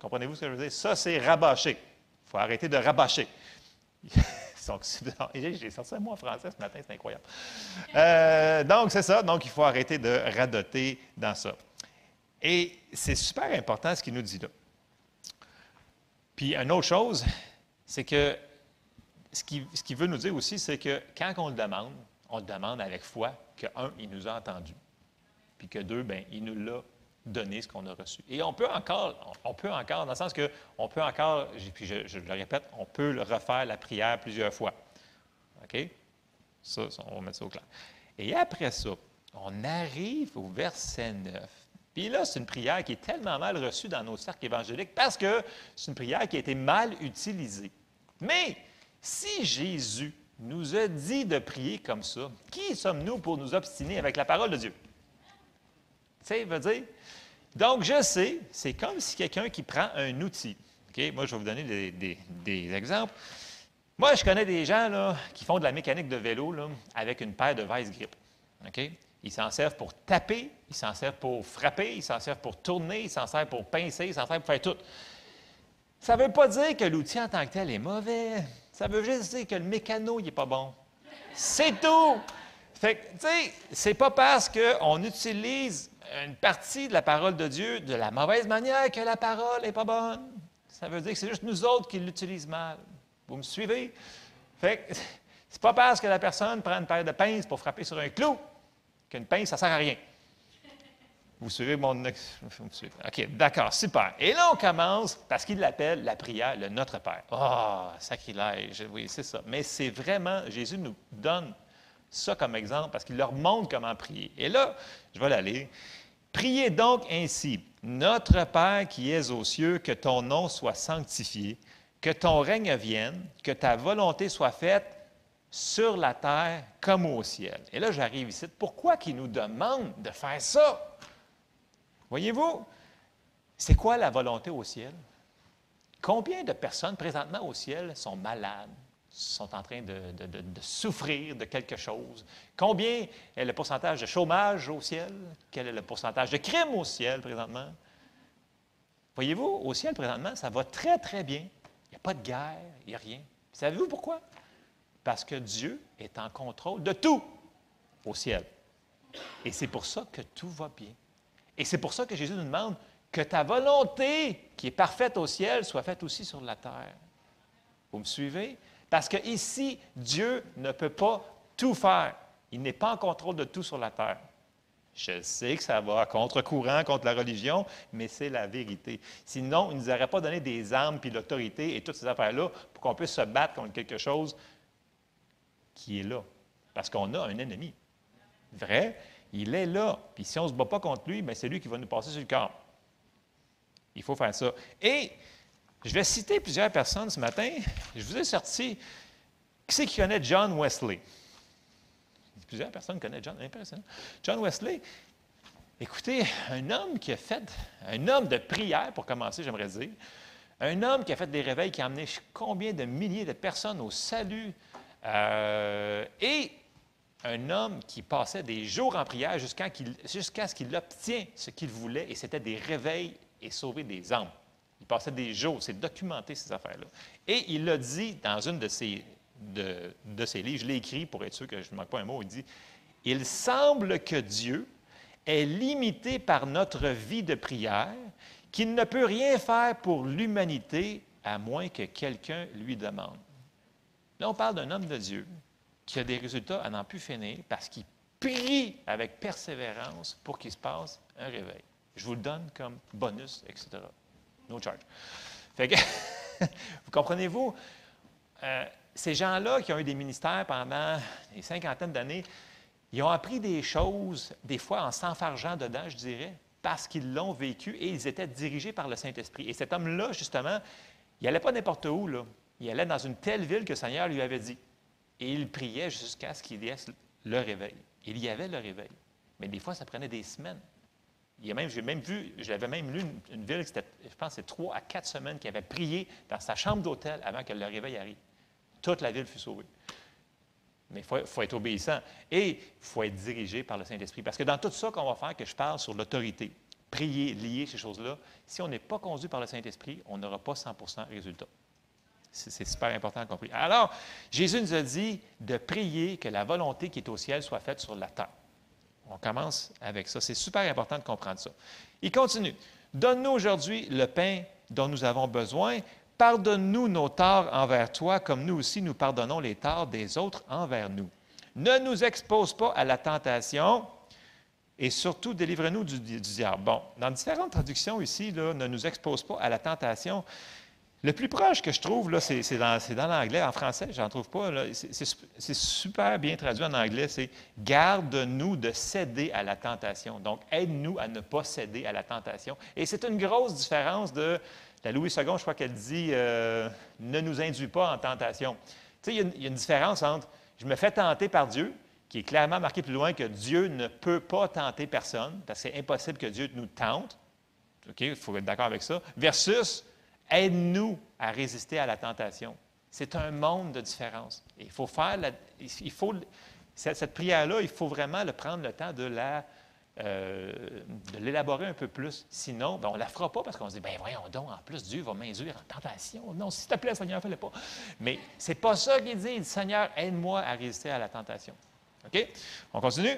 comprenez-vous ce que je veux dire? Ça, c'est rabâcher. Il faut arrêter de rabâcher. J'ai sorti un mot français ce matin, c'est incroyable. Euh, donc, c'est ça. Donc, il faut arrêter de radoter dans ça. Et c'est super important ce qu'il nous dit là. Puis, une autre chose, c'est que ce qu'il ce veut nous dire aussi, c'est que quand on le demande, on le demande avec foi que, un, il nous a entendus puis que deux, bien, il nous l'a donné ce qu'on a reçu. Et on peut encore, on peut encore, dans le sens que on peut encore, puis je, le répète, on peut refaire la prière plusieurs fois. OK? Ça, on va mettre ça au clair. Et après ça, on arrive au verset 9. Puis là, c'est une prière qui est tellement mal reçue dans nos cercles évangéliques parce que c'est une prière qui a été mal utilisée. Mais si Jésus nous a dit de prier comme ça, qui sommes-nous pour nous obstiner avec la parole de Dieu? Tu sais, veut dire. Donc, je sais, c'est comme si quelqu'un qui prend un outil. OK? Moi, je vais vous donner des, exemples. Moi, je connais des gens là, qui font de la mécanique de vélo là, avec une paire de vice grip. OK? Ils s'en servent pour taper, ils s'en servent pour frapper, ils s'en servent pour tourner, ils s'en servent pour pincer, ils s'en servent pour faire tout. Ça ne veut pas dire que l'outil en tant que tel est mauvais. Ça veut juste dire que le mécano, il n'est pas bon. C'est tout! Fait que, tu sais, c'est pas parce qu'on utilise une partie de la parole de Dieu de la mauvaise manière que la parole n'est pas bonne. Ça veut dire que c'est juste nous autres qui l'utilisons mal. Vous me suivez? Fait que c'est pas parce que la personne prend une paire de pinces pour frapper sur un clou qu'une pince, ça sert à rien. Vous suivez mon... OK, d'accord, super. Et là, on commence, parce qu'il l'appelle la prière, le Notre Père. Oh, sacrilège, oui, c'est ça. Mais c'est vraiment, Jésus nous donne ça comme exemple parce qu'il leur montre comment prier. Et là, je vais l'aller. Priez donc ainsi, Notre Père qui es aux cieux, que ton nom soit sanctifié, que ton règne vienne, que ta volonté soit faite sur la terre comme au ciel. Et là, j'arrive ici. Pourquoi qu'il nous demande de faire ça? Voyez-vous, c'est quoi la volonté au ciel? Combien de personnes présentement au ciel sont malades, sont en train de, souffrir de quelque chose? Combien est le pourcentage de chômage au ciel? Quel est le pourcentage de crime au ciel présentement? Voyez-vous, au ciel présentement, ça va très, très bien. Il n'y a pas de guerre, il n'y a rien. Savez-vous pourquoi? Parce que Dieu est en contrôle de tout au ciel. Et c'est pour ça que tout va bien. Et c'est pour ça que Jésus nous demande que ta volonté, qui est parfaite au ciel, soit faite aussi sur la terre. Vous me suivez? Parce qu'ici, Dieu ne peut pas tout faire. Il n'est pas en contrôle de tout sur la terre. Je sais que ça va à contre-courant contre la religion, mais c'est la vérité. Sinon, il ne nous aurait pas donné des armes, puis l'autorité et toutes ces affaires-là pour qu'on puisse se battre contre quelque chose qui est là. Parce qu'on a un ennemi. Vrai, il est là. Puis si on ne se bat pas contre lui, ben, c'est lui qui va nous passer sur le corps. Il faut faire ça. Et je vais citer plusieurs personnes ce matin. Je vous ai sorti. Qui c'est qui connaît John Wesley? Plusieurs personnes connaissent John. Impressionnant. John Wesley, écoutez, un homme qui a fait, un homme de prière, pour commencer, j'aimerais dire, un homme qui a fait des réveils, qui a amené combien de milliers de personnes au salut. Euh, et un homme qui passait des jours en prière jusqu'à ce qu'il obtient ce qu'il voulait, et c'était des réveils et sauver des âmes. Il passait des jours, c'est documenté ces affaires-là. Et il l'a dit dans une de ses, de, de ses livres, je l'ai écrit pour être sûr que je ne manque pas un mot, il dit, Il semble que Dieu est limité par notre vie de prière, qu'il ne peut rien faire pour l'humanité à moins que quelqu'un lui demande. Là, on parle d'un homme de Dieu qui a des résultats à n'en plus finir parce qu'il prie avec persévérance pour qu'il se passe un réveil. Je vous le donne comme bonus, etc. No charge. Fait que, vous comprenez-vous, euh, ces gens-là qui ont eu des ministères pendant des cinquantaines d'années, ils ont appris des choses, des fois en s'enfargeant dedans, je dirais, parce qu'ils l'ont vécu et ils étaient dirigés par le Saint-Esprit. Et cet homme-là, justement, il n'allait pas n'importe où, là. Il allait dans une telle ville que le Seigneur lui avait dit. Et il priait jusqu'à ce qu'il y ait le réveil. Il y avait le réveil. Mais des fois, ça prenait des semaines. Il y a même, j'ai même vu, j'avais même lu une, ville, c'était, je pense c'est trois à quatre semaines qui avait prié dans sa chambre d'hôtel avant que le réveil arrive. Toute la ville fut sauvée. Mais il faut, faut, être obéissant et il faut être dirigé par le Saint-Esprit. Parce que dans tout ça qu'on va faire, que je parle sur l'autorité, prier, lier ces choses-là, si on n'est pas conduit par le Saint-Esprit, on n'aura pas 100% résultat. C'est super important à comprendre. Alors, Jésus nous a dit de prier que la volonté qui est au ciel soit faite sur la terre. On commence avec ça. C'est super important de comprendre ça. Il continue. Donne-nous aujourd'hui le pain dont nous avons besoin. Pardonne-nous nos torts envers toi, comme nous aussi nous pardonnons les torts des autres envers nous. Ne nous expose pas à la tentation et surtout délivre-nous du, diable. Bon, dans différentes traductions ici, ne nous expose pas à la tentation. Le plus proche que je trouve, là, c'est, dans, l'anglais. En français, je n'en trouve pas. C'est, super bien traduit en anglais. C'est Garde-nous de céder à la tentation. Donc, aide-nous à ne pas céder à la tentation. Et c'est une grosse différence de la Louis II, je crois qu'elle dit euh, Ne nous induis pas en tentation. Tu sais, il y, a une différence entre je me fais tenter par Dieu, qui est clairement marqué plus loin que Dieu ne peut pas tenter personne, parce que c'est impossible que Dieu nous tente. OK, il faut être d'accord avec ça. Versus Aide-nous à résister à la tentation. C'est un monde de différence. il faut faire il faut, cette, prière-là, il faut vraiment le prendre le temps de la, euh, de l'élaborer un peu plus. Sinon, ben, on ne la fera pas parce qu'on se dit, ben voyons donc, en plus, Dieu va m'induire en tentation. Non, s'il te plaît, Seigneur, fais-le pas. Mais ce n'est pas ça qu'il dit. Dit, Seigneur, aide-moi à résister à la tentation. OK? On continue.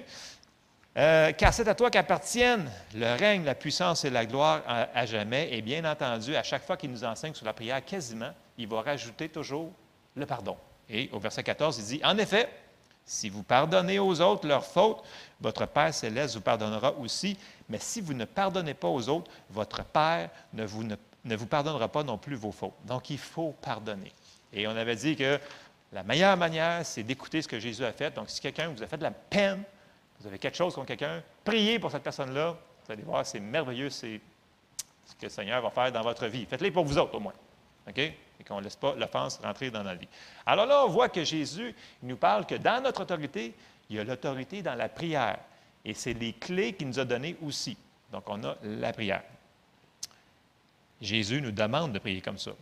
Car c'est à toi qu'appartiennent le règne, la puissance et la gloire à, jamais. Et bien entendu, à chaque fois qu'il nous enseigne sur la prière, quasiment, il va rajouter toujours le pardon. Et au verset 14, il dit, En effet, si vous pardonnez aux autres leurs fautes, votre Père céleste vous pardonnera aussi. Mais si vous ne pardonnez pas aux autres, votre Père ne vous, ne vous pardonnera pas non plus vos fautes. Donc, il faut pardonner. Et on avait dit que la meilleure manière, c'est d'écouter ce que Jésus a fait. Donc, si quelqu'un vous a fait de la peine, vous avez quelque chose contre quelqu'un, priez pour cette personne-là. Vous allez voir, c'est merveilleux, c'est ce que le Seigneur va faire dans votre vie. Faites-le pour vous autres, au moins. OK? Et qu'on ne laisse pas l'offense rentrer dans notre vie. Alors là, on voit que Jésus nous parle que dans notre autorité, il y a l'autorité dans la prière. Et c'est les clés qu'il nous a données aussi. Donc, on a la prière. Jésus nous demande de prier comme ça.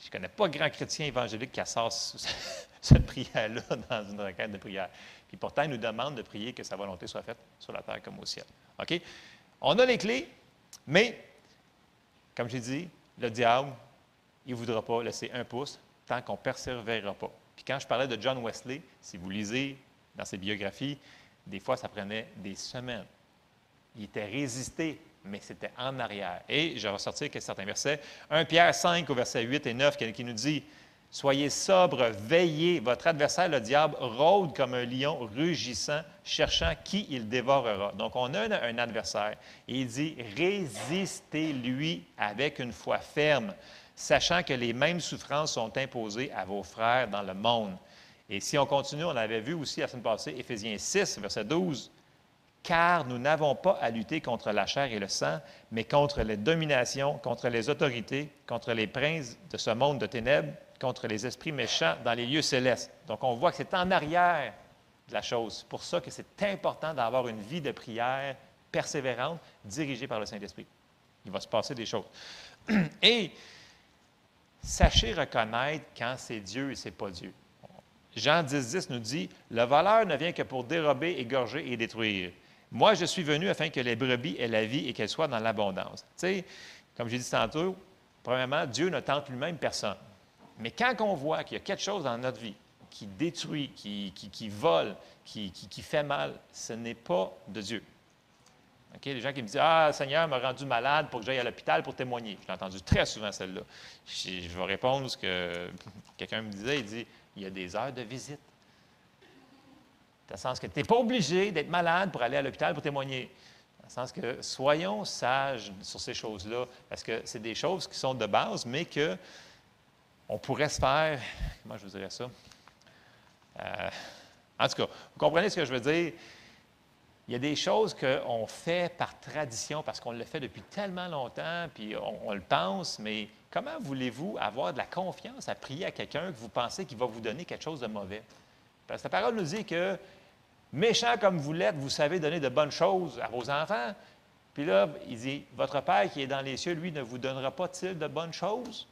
Je ne connais pas grand chrétien évangélique qui associe cette prière-là dans une requête de prière. Puis pourtant, il nous demande de prier que sa volonté soit faite sur la terre comme au ciel. OK? On a les clés, mais, comme j'ai dit, le diable, il ne voudra pas laisser un pouce tant qu'on ne persévérera pas. Puis quand je parlais de John Wesley, si vous lisez dans ses biographies, des fois, ça prenait des semaines. Il était résisté, mais c'était en arrière. Et je vais ressortir certains versets. 1 Pierre 5 au verset 8 et 9 qui nous dit Soyez sobre, veillez. Votre adversaire, le diable, rôde comme un lion rugissant, cherchant qui il dévorera. Donc, on a un, adversaire. Et il dit Résistez-lui avec une foi ferme, sachant que les mêmes souffrances sont imposées à vos frères dans le monde. Et si on continue, on avait vu aussi la semaine passée, Éphésiens 6, verset 12 car nous n'avons pas à lutter contre la chair et le sang, mais contre les dominations, contre les autorités, contre les princes de ce monde de ténèbres, contre les esprits méchants dans les lieux célestes. Donc, on voit que c'est en arrière de la chose. C'est pour ça que c'est important d'avoir une vie de prière persévérante, dirigée par le Saint-Esprit. Il va se passer des choses. Et sachez reconnaître quand c'est Dieu et c'est pas Dieu. Jean 10, 10 nous dit Le voleur ne vient que pour dérober, égorger et détruire. Moi, je suis venu afin que les brebis aient la vie et qu'elles soient dans l'abondance. Tu sais, comme j'ai dit tantôt, premièrement, Dieu ne tente lui-même personne. Mais quand on voit qu'il y a quelque chose dans notre vie qui détruit, qui, qui, vole, qui, qui, fait mal, ce n'est pas de Dieu. Les gens qui me disent Ah, Seigneur m'a rendu malade pour que j'aille à l'hôpital pour témoigner. Je l'ai entendu très souvent, celle-là. Je, je, vais répondre ce que quelqu'un me disait il dit Il y a des heures de visite. Dans le sens que tu n'es pas obligé d'être malade pour aller à l'hôpital pour témoigner. Dans le sens que soyons sages sur ces choses-là, parce que c'est des choses qui sont de base, mais que on pourrait se faire. Comment je vous dirais ça? Euh, en tout cas, vous comprenez ce que je veux dire? Il y a des choses qu'on fait par tradition parce qu'on le fait depuis tellement longtemps, puis on, le pense, mais comment voulez-vous avoir de la confiance à prier à quelqu'un que vous pensez qu'il va vous donner quelque chose de mauvais? Parce que la parole nous dit que, méchant comme vous l'êtes, vous savez donner de bonnes choses à vos enfants. Puis là, il dit, votre Père qui est dans les cieux, lui, ne vous donnera pas-il de bonnes choses?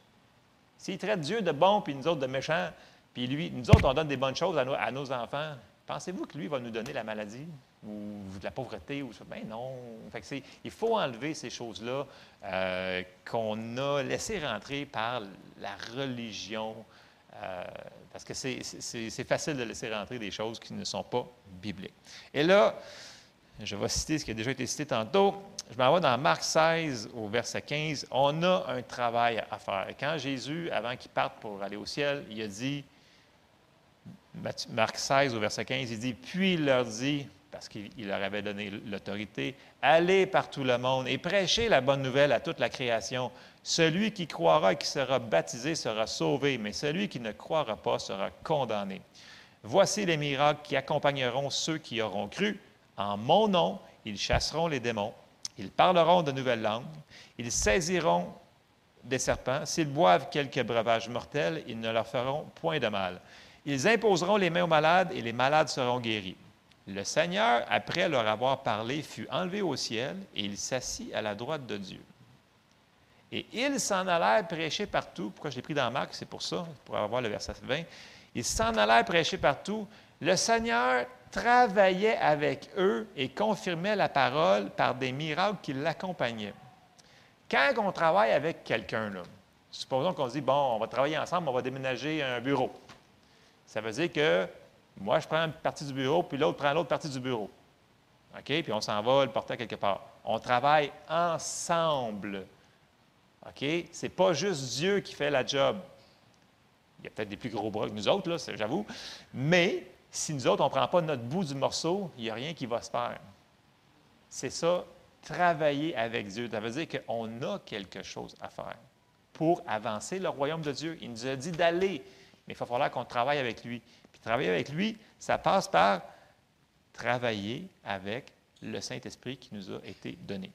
S'il traite Dieu de bon, puis nous autres de méchants, puis lui, nous autres, on donne des bonnes choses à nos, enfants, pensez-vous que lui va nous donner la maladie ou de la pauvreté? Ou ça? Ben non. Fait il faut enlever ces choses-là euh, qu'on a laissées rentrer par la religion, euh, parce que c'est facile de laisser rentrer des choses qui ne sont pas bibliques. Et là, je vais citer ce qui a déjà été cité tantôt. Je m'en vais dans Marc 16 au verset 15. On a un travail à faire. Quand Jésus, avant qu'il parte pour aller au ciel, il a dit, Marc 16 au verset 15, il dit, puis il leur dit, parce qu'il leur avait donné l'autorité, allez par tout le monde et prêchez la bonne nouvelle à toute la création. Celui qui croira et qui sera baptisé sera sauvé, mais celui qui ne croira pas sera condamné. Voici les miracles qui accompagneront ceux qui auront cru. En mon nom, ils chasseront les démons, ils parleront de nouvelles langues, ils saisiront des serpents, s'ils boivent quelques breuvages mortels, ils ne leur feront point de mal. Ils imposeront les mains aux malades et les malades seront guéris. Le Seigneur, après leur avoir parlé, fut enlevé au ciel et il s'assit à la droite de Dieu. Et ils s'en allèrent prêcher partout. Pourquoi je l'ai pris dans Marc? C'est pour ça, pour avoir le verset 20. Ils s'en allèrent prêcher partout. Le Seigneur travaillait avec eux et confirmait la parole par des miracles qui l'accompagnaient. Quand on travaille avec quelqu'un, supposons qu'on se dit, bon, on va travailler ensemble, on va déménager un bureau. Ça veut dire que moi, je prends une partie du bureau, puis l'autre prend l'autre partie du bureau. OK? Puis on s'en va le porter quelque part. On travaille ensemble. OK? Ce n'est pas juste Dieu qui fait la job. Il y a peut-être des plus gros bras que nous autres, là, j'avoue. Mais si nous autres, on ne prend pas notre bout du morceau, il n'y a rien qui va se faire. C'est ça, travailler avec Dieu. Ça veut dire qu'on a quelque chose à faire pour avancer le royaume de Dieu. Il nous a dit d'aller, mais il va falloir qu'on travaille avec lui. Puis travailler avec lui, ça passe par travailler avec le Saint-Esprit qui nous a été donné.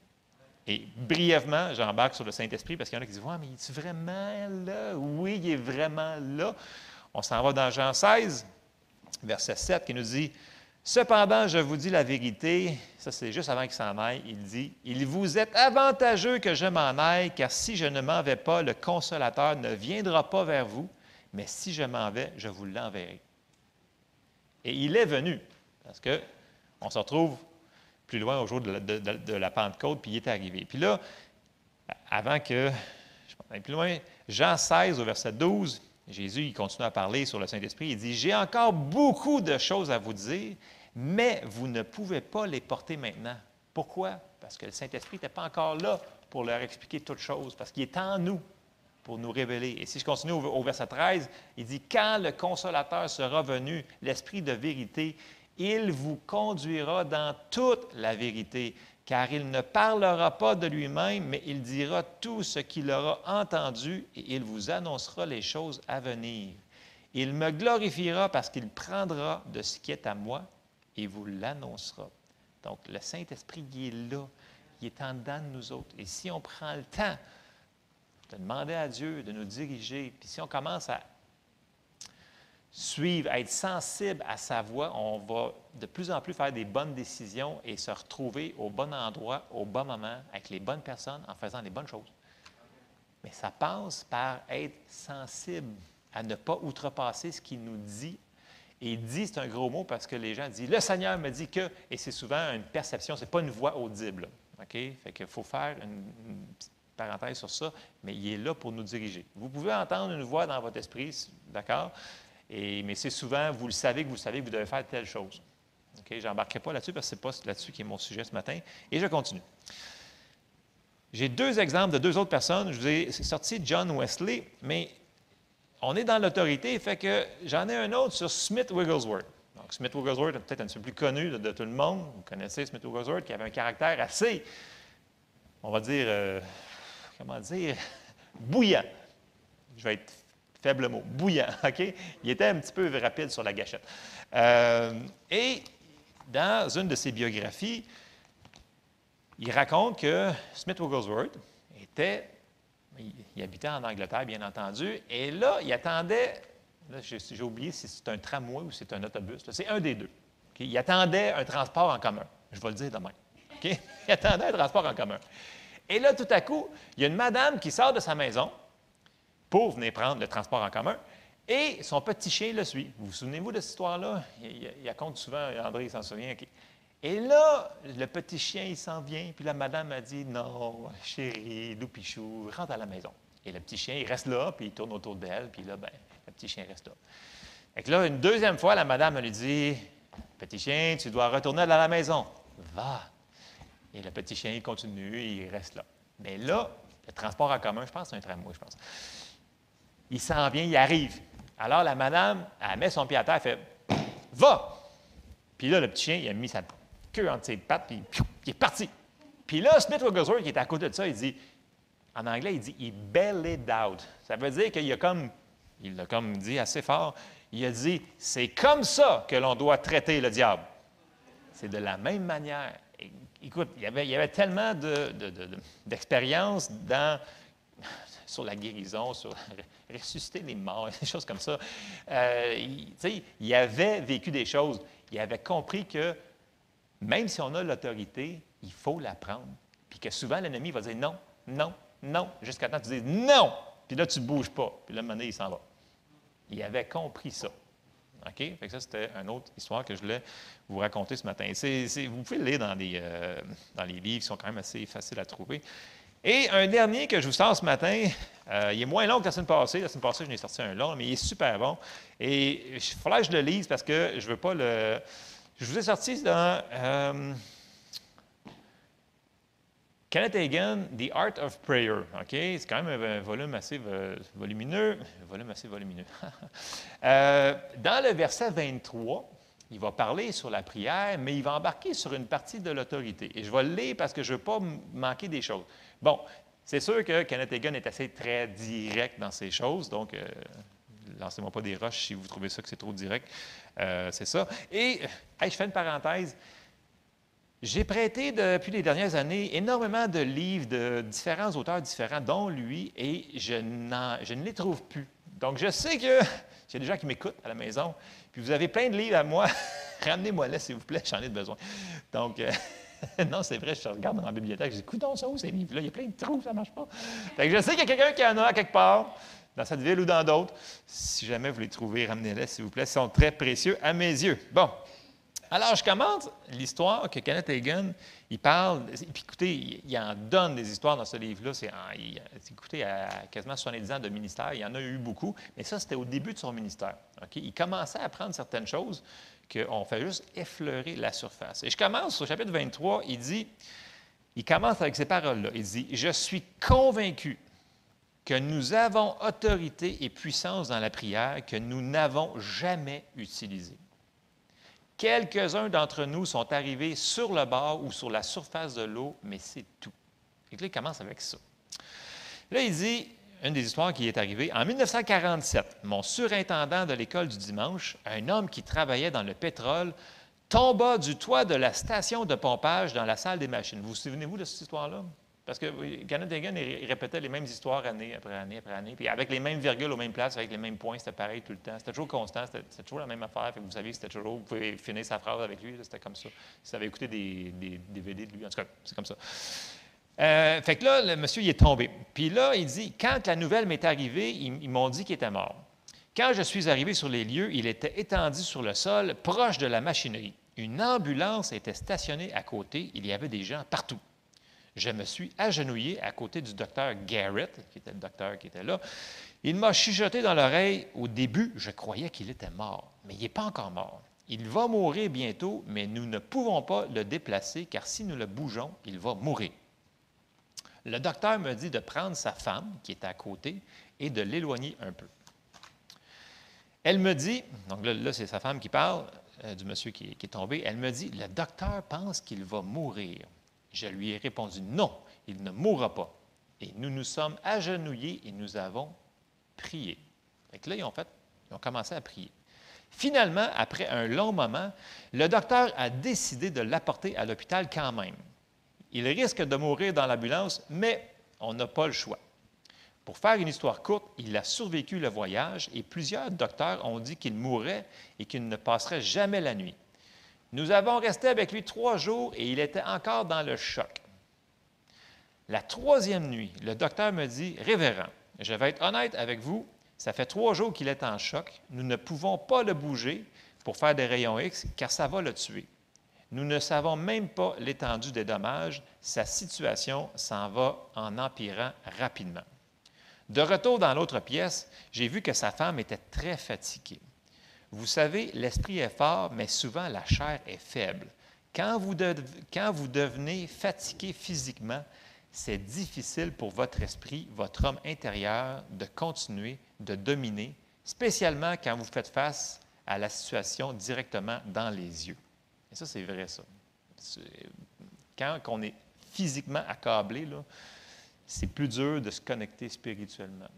Et brièvement, j'embarque sur le Saint-Esprit parce qu'il y en a qui disent Ouais, mais il est vraiment là? Oui, il est vraiment là. On s'en va dans Jean 16, verset 7, qui nous dit Cependant, je vous dis la vérité, ça c'est juste avant qu'il s'en aille, il dit Il vous est avantageux que je m'en aille, car si je ne m'en vais pas, le consolateur ne viendra pas vers vous, mais si je m'en vais, je vous l'enverrai. Et il est venu, parce que on se retrouve plus loin au jour de la, Pentecôte, puis il est arrivé. Puis là, avant que je m'en plus loin, Jean 16 au verset 12, Jésus il continue à parler sur le Saint-Esprit. Il dit, J'ai encore beaucoup de choses à vous dire, mais vous ne pouvez pas les porter maintenant. Pourquoi? Parce que le Saint-Esprit n'était pas encore là pour leur expliquer toutes choses, parce qu'il est en nous pour nous révéler. Et si je continue au, au verset 13, il dit, Quand le consolateur sera venu, l'Esprit de vérité, il vous conduira dans toute la vérité, car il ne parlera pas de lui-même, mais il dira tout ce qu'il aura entendu et il vous annoncera les choses à venir. Il me glorifiera parce qu'il prendra de ce qui est à moi et vous l'annoncera. Donc, le Saint-Esprit, il est là, il est en dedans de nous autres. Et si on prend le temps de demander à Dieu de nous diriger, puis si on commence à suivre, être sensible à sa voix, on va de plus en plus faire des bonnes décisions et se retrouver au bon endroit, au bon moment, avec les bonnes personnes, en faisant les bonnes choses. Mais ça passe par être sensible à ne pas outrepasser ce qu'il nous dit Et dit, c'est un gros mot parce que les gens disent, le Seigneur me dit que, et c'est souvent une perception, ce n'est pas une voix audible. OK? Fait qu'il faut faire une, parenthèse sur ça, mais il est là pour nous diriger. Vous pouvez entendre une voix dans votre esprit, d'accord? Mais c'est souvent, vous le savez que vous savez que vous devez faire telle chose. OK? Je n'embarquerai pas là-dessus parce que ce n'est pas là-dessus qui est mon sujet ce matin. Et je continue. J'ai deux exemples de deux autres personnes. Je vous ai sorti John Wesley, mais on est dans l'autorité, fait que j'en ai un autre sur Smith Wigglesworth. Smith Wigglesworth est peut-être un peu plus connu de, tout le monde. Vous connaissez Smith Wigglesworth, qui avait un caractère assez, on va dire, euh, comment dire, bouillant. Je vais être faible mot, bouillant, OK? Il était un petit peu rapide sur la gâchette. Euh, et dans une de ses biographies, il raconte que Smith Wigglesworth était il, habitait en Angleterre, bien entendu. Et là, il attendait, j'ai oublié si c'est un tramway ou c'est un autobus. C'est un des deux. Il attendait un transport en commun. Je vais le dire demain. Il attendait un transport en commun. Et là, tout à coup, il y a une madame qui sort de sa maison pour venir prendre le transport en commun. Et son petit chien le suit. Vous vous souvenez-vous de cette histoire-là? Il, il, souvent, André s'en souvient. Et là, le petit chien, il s'en vient, puis la madame a dit Non, chérie, loupichou, rentre à la maison. Et le petit chien, il reste là, puis il tourne autour d'elle, puis là, ben, le petit chien reste là. Et là, une deuxième fois, la madame lui dit Petit chien, tu dois retourner à la maison. Va. Et le petit chien, il continue, il reste là. Mais là, le transport en commun, je pense, c'est un tramway, je pense. Il s'en vient, il arrive. Alors, la madame, elle met son pied à terre, elle fait Va! Puis là, le petit chien, il a mis sa queue entre ses pattes, puis il est parti. Puis là, Smith Wigglesworth, qui est à côté de ça, il dit, en anglais, il dit, il bellied out. Ça veut dire qu'il a comme, il l'a comme dit assez fort, il a dit, c'est comme ça que l'on doit traiter le diable. C'est de la même manière. Écoute, il y avait, il y avait tellement d'expérience dans, sur la guérison, sur ressusciter les morts, des choses comme ça. Euh, il, avait vécu des choses. Il avait compris que même si on a l'autorité, il faut la prendre. Puis que souvent, l'ennemi va dire non, non, non, jusqu'à temps que tu dis non. Puis là, tu ne bouges pas. Puis là, moment il s'en va. Il avait compris ça. OK? Fait ça, c'était une autre histoire que je voulais vous raconter ce matin. vous pouvez le lire dans les, euh, dans les livres qui sont quand même assez faciles à trouver. Et un dernier que je vous sors ce matin, euh, il est moins long que la semaine passée. La semaine passée, je n'ai sorti un long, mais il est super bon. Et il faudrait que je le lise parce que je ne veux pas le, je vous ai sorti dans euh, Kenneth Hagan, The Art of Prayer. OK? C'est quand même un volume assez volumineux. Volume assez volumineux. Dans le verset 23, il va parler sur la prière, mais il va embarquer sur une partie de l'autorité. Et je vais le lire parce que je ne veux pas manquer des choses. Bon, c'est sûr que Kenneth Hagan est assez très direct dans ces choses, donc euh, lancez-moi pas des roches si vous trouvez ça que c'est trop direct. Euh, c'est ça. Et je fais une parenthèse. J'ai prêté depuis les dernières années énormément de livres de différents auteurs différents, dont lui, et je, je ne les trouve plus. Donc, je sais que a des gens qui m'écoutent à la maison, puis vous avez plein de livres à moi. Ramenez-moi là, s'il vous plaît, j'en ai besoin. Donc, euh, non, c'est vrai, je regarde dans la bibliothèque, je dis, écoute, ça où ces livres-là? Il y a plein de trous, ça ne marche pas. je sais qu'il y a quelqu'un qui en a quelque part dans cette ville ou dans d'autres. Si jamais vous les trouvez, ramenez-les, s'il vous plaît. Ils sont très précieux à mes yeux. Bon. Alors, je commence l'histoire que Kenneth Hagan, il parle, puis écoutez, il, en donne des histoires dans ce livre-là. C'est, écoutez, à quasiment 70 ans de ministère, il y en a eu beaucoup, mais ça, c'était au début de son ministère. Il commençait à apprendre certaines choses qu'on fait juste effleurer la surface. Et je commence au chapitre 23, il dit, il commence avec ces paroles-là. Il dit, Je suis convaincu que nous avons autorité et puissance dans la prière que nous n'avons jamais utilisée. Quelques-uns d'entre nous sont arrivés sur le bord ou sur la surface de l'eau, mais c'est tout. Et là, il commence avec ça. Là, il dit, une des histoires qui est arrivée, en 1947, mon surintendant de l'école du dimanche, un homme qui travaillait dans le pétrole, tomba du toit de la station de pompage dans la salle des machines. Vous vous souvenez-vous de cette histoire-là? Parce que Kenneth Hagan, répétait les mêmes histoires année après année après année, puis avec les mêmes virgules aux mêmes places, avec les mêmes points, c'était pareil tout le temps. C'était toujours constant, c'était toujours la même affaire. vous savez, c'était toujours, vous pouvez finir sa phrase avec lui, c'était comme ça. Si vous avez écouté des, des, DVD de lui, en tout cas, c'est comme ça. Euh, fait que là, le monsieur, il est tombé. Puis là, il dit, quand la nouvelle m'est arrivée, ils, m'ont dit qu'il était mort. Quand je suis arrivé sur les lieux, il était étendu sur le sol, proche de la machinerie. Une ambulance était stationnée à côté. Il y avait des gens partout. Je me suis agenouillé à côté du docteur Garrett, qui était le docteur qui était là. Il m'a chuchoté dans l'oreille. Au début, je croyais qu'il était mort, mais il n'est pas encore mort. Il va mourir bientôt, mais nous ne pouvons pas le déplacer car si nous le bougeons, il va mourir. Le docteur me dit de prendre sa femme, qui est à côté, et de l'éloigner un peu. Elle me dit, donc là, c'est sa femme qui parle, euh, du monsieur qui, est tombé, elle me dit, le docteur pense qu'il va mourir. Je lui ai répondu, non, il ne mourra pas. Et nous nous sommes agenouillés et nous avons prié. Et là, ils ont, fait, ils ont commencé à prier. Finalement, après un long moment, le docteur a décidé de l'apporter à l'hôpital quand même. Il risque de mourir dans l'ambulance, mais on n'a pas le choix. Pour faire une histoire courte, il a survécu le voyage et plusieurs docteurs ont dit qu'il mourrait et qu'il ne passerait jamais la nuit. Nous avons resté avec lui trois jours et il était encore dans le choc. La troisième nuit, le docteur me dit, Révérend, je vais être honnête avec vous, ça fait trois jours qu'il est en choc. Nous ne pouvons pas le bouger pour faire des rayons X car ça va le tuer. Nous ne savons même pas l'étendue des dommages. Sa situation s'en va en empirant rapidement. De retour dans l'autre pièce, j'ai vu que sa femme était très fatiguée. Vous savez, l'esprit est fort, mais souvent la chair est faible. Quand vous, devenez fatigué physiquement, c'est difficile pour votre esprit, votre homme intérieur, de continuer, de dominer, spécialement quand vous faites face à la situation directement dans les yeux. Et ça, c'est vrai, ça. Quand on est physiquement accablé, c'est plus dur de se connecter spirituellement.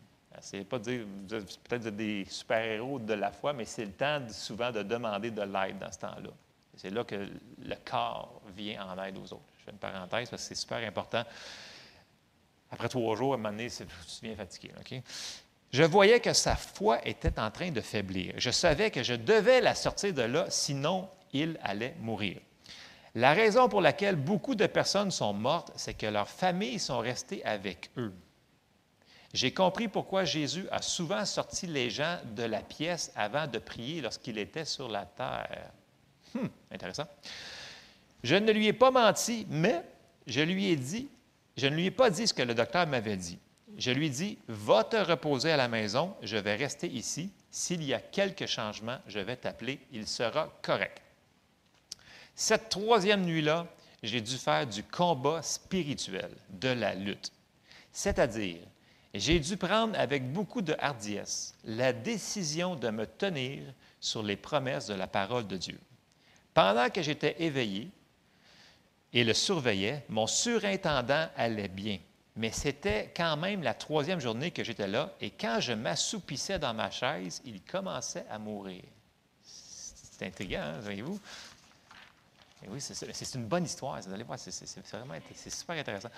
C'est pas dire, peut-être des super-héros de la foi, mais c'est le temps souvent de demander de l'aide dans ce temps-là. C'est là que le corps vient en aide aux autres. Je fais une parenthèse parce que c'est super important. Après trois jours, à un moment donné, tu deviens fatigué. Je voyais que sa foi était en train de faiblir. Je savais que je devais la sortir de là, sinon il allait mourir. La raison pour laquelle beaucoup de personnes sont mortes, c'est que leurs familles sont restées avec eux. J'ai compris pourquoi Jésus a souvent sorti les gens de la pièce avant de prier lorsqu'il était sur la terre. Hum, intéressant. Je ne lui ai pas menti, mais je lui ai dit, je ne lui ai pas dit ce que le docteur m'avait dit. Je lui ai dit, va te reposer à la maison, je vais rester ici. S'il y a quelques changements, je vais t'appeler, il sera correct. Cette troisième nuit-là, j'ai dû faire du combat spirituel, de la lutte. C'est-à-dire, j'ai dû prendre avec beaucoup de hardiesse la décision de me tenir sur les promesses de la parole de Dieu. Pendant que j'étais éveillé et le surveillais, mon surintendant allait bien. Mais c'était quand même la troisième journée que j'étais là, et quand je m'assoupissais dans ma chaise, il commençait à mourir. C'est intriguant, hein, voyez-vous? Oui, c'est une bonne histoire. Vous allez voir, c'est vraiment super intéressant.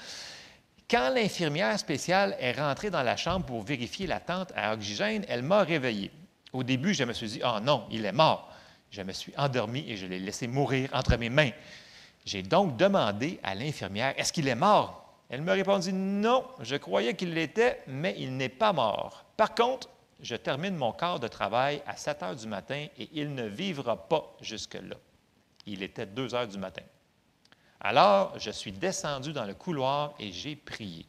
Quand l'infirmière spéciale est rentrée dans la chambre pour vérifier la tente à oxygène, elle m'a réveillé. Au début, je me suis dit, oh non, il est mort. Je me suis endormi et je l'ai laissé mourir entre mes mains. J'ai donc demandé à l'infirmière, est-ce qu'il est mort? Elle me répondit, non, je croyais qu'il l'était, mais il n'est pas mort. Par contre, je termine mon quart de travail à 7 heures du matin et il ne vivra pas jusque-là. Il était 2 heures du matin. Alors, je suis descendu dans le couloir et j'ai prié.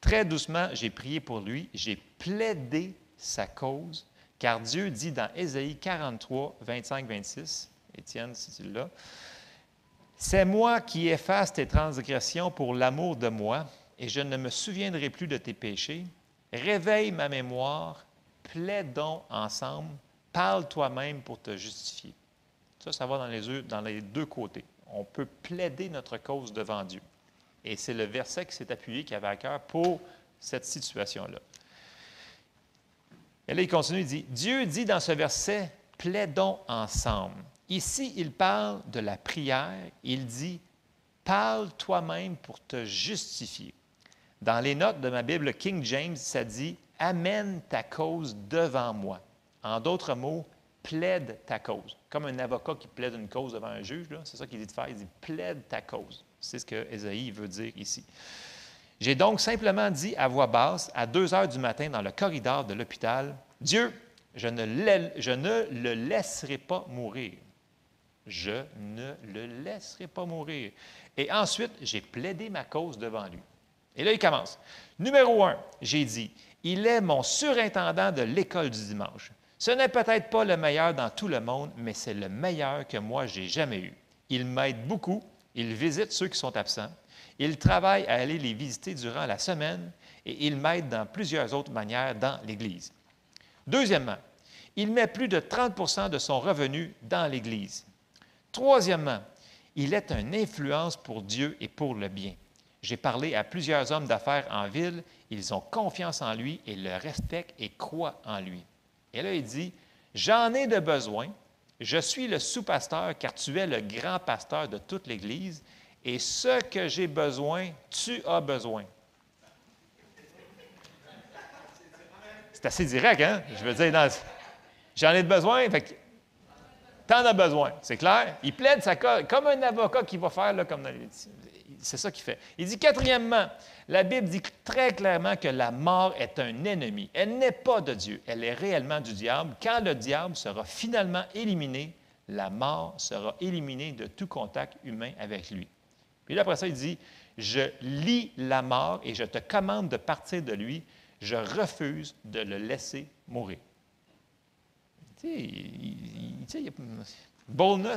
Très doucement, j'ai prié pour lui, j'ai plaidé sa cause, car Dieu dit dans Ésaïe 43, 25, 26, Étienne, si tu l'as, C'est moi qui efface tes transgressions pour l'amour de moi, et je ne me souviendrai plus de tes péchés. Réveille ma mémoire, plaidons ensemble, parle toi-même pour te justifier. Ça, ça va dans les, deux côtés on peut plaider notre cause devant Dieu. Et c'est le verset qui s'est appuyé, qui avait à cœur pour cette situation-là. Et là, il continue, il dit, Dieu dit dans ce verset, plaidons ensemble. Ici, il parle de la prière. Il dit, parle toi-même pour te justifier. Dans les notes de ma Bible King James, ça dit, amène ta cause devant moi. En d'autres mots, plaide ta cause. Comme un avocat qui plaide une cause devant un juge, c'est ça qu'il dit de faire. Il dit plaide ta cause. C'est ce que Esaïe veut dire ici. J'ai donc simplement dit à voix basse, à 2 heures du matin, dans le corridor de l'hôpital, Dieu, Je ne, je ne le laisserai pas mourir. Je ne le laisserai pas mourir. Et ensuite, j'ai plaidé ma cause devant lui. Et là, il commence. Numéro un, j'ai dit, il est mon surintendant de l'école du dimanche. Ce n'est peut-être pas le meilleur dans tout le monde, mais c'est le meilleur que moi j'ai jamais eu. Il m'aide beaucoup, il visite ceux qui sont absents, il travaille à aller les visiter durant la semaine et il m'aide dans plusieurs autres manières dans l'Église. Deuxièmement, il met plus de 30% de son revenu dans l'Église. Troisièmement, il est une influence pour Dieu et pour le bien. J'ai parlé à plusieurs hommes d'affaires en ville, ils ont confiance en lui et le respectent et croient en lui. Et là, il dit, J'en ai de besoin, je suis le sous-pasteur car tu es le grand pasteur de toute l'Église, et ce que j'ai besoin, tu as besoin. C'est assez direct, hein? Je veux dire, j'en ai de besoin, fait que t'en as besoin, c'est clair? Il plaide sa comme un avocat qui va faire, comme dans c'est ça qu'il fait. Il dit quatrièmement, la Bible dit très clairement que la mort est un ennemi. Elle n'est pas de Dieu, elle est réellement du diable. Quand le diable sera finalement éliminé, la mort sera éliminée de tout contact humain avec lui. Puis là, après ça, il dit, je lis la mort et je te commande de partir de lui. Je refuse de le laisser mourir. Tu sais, il,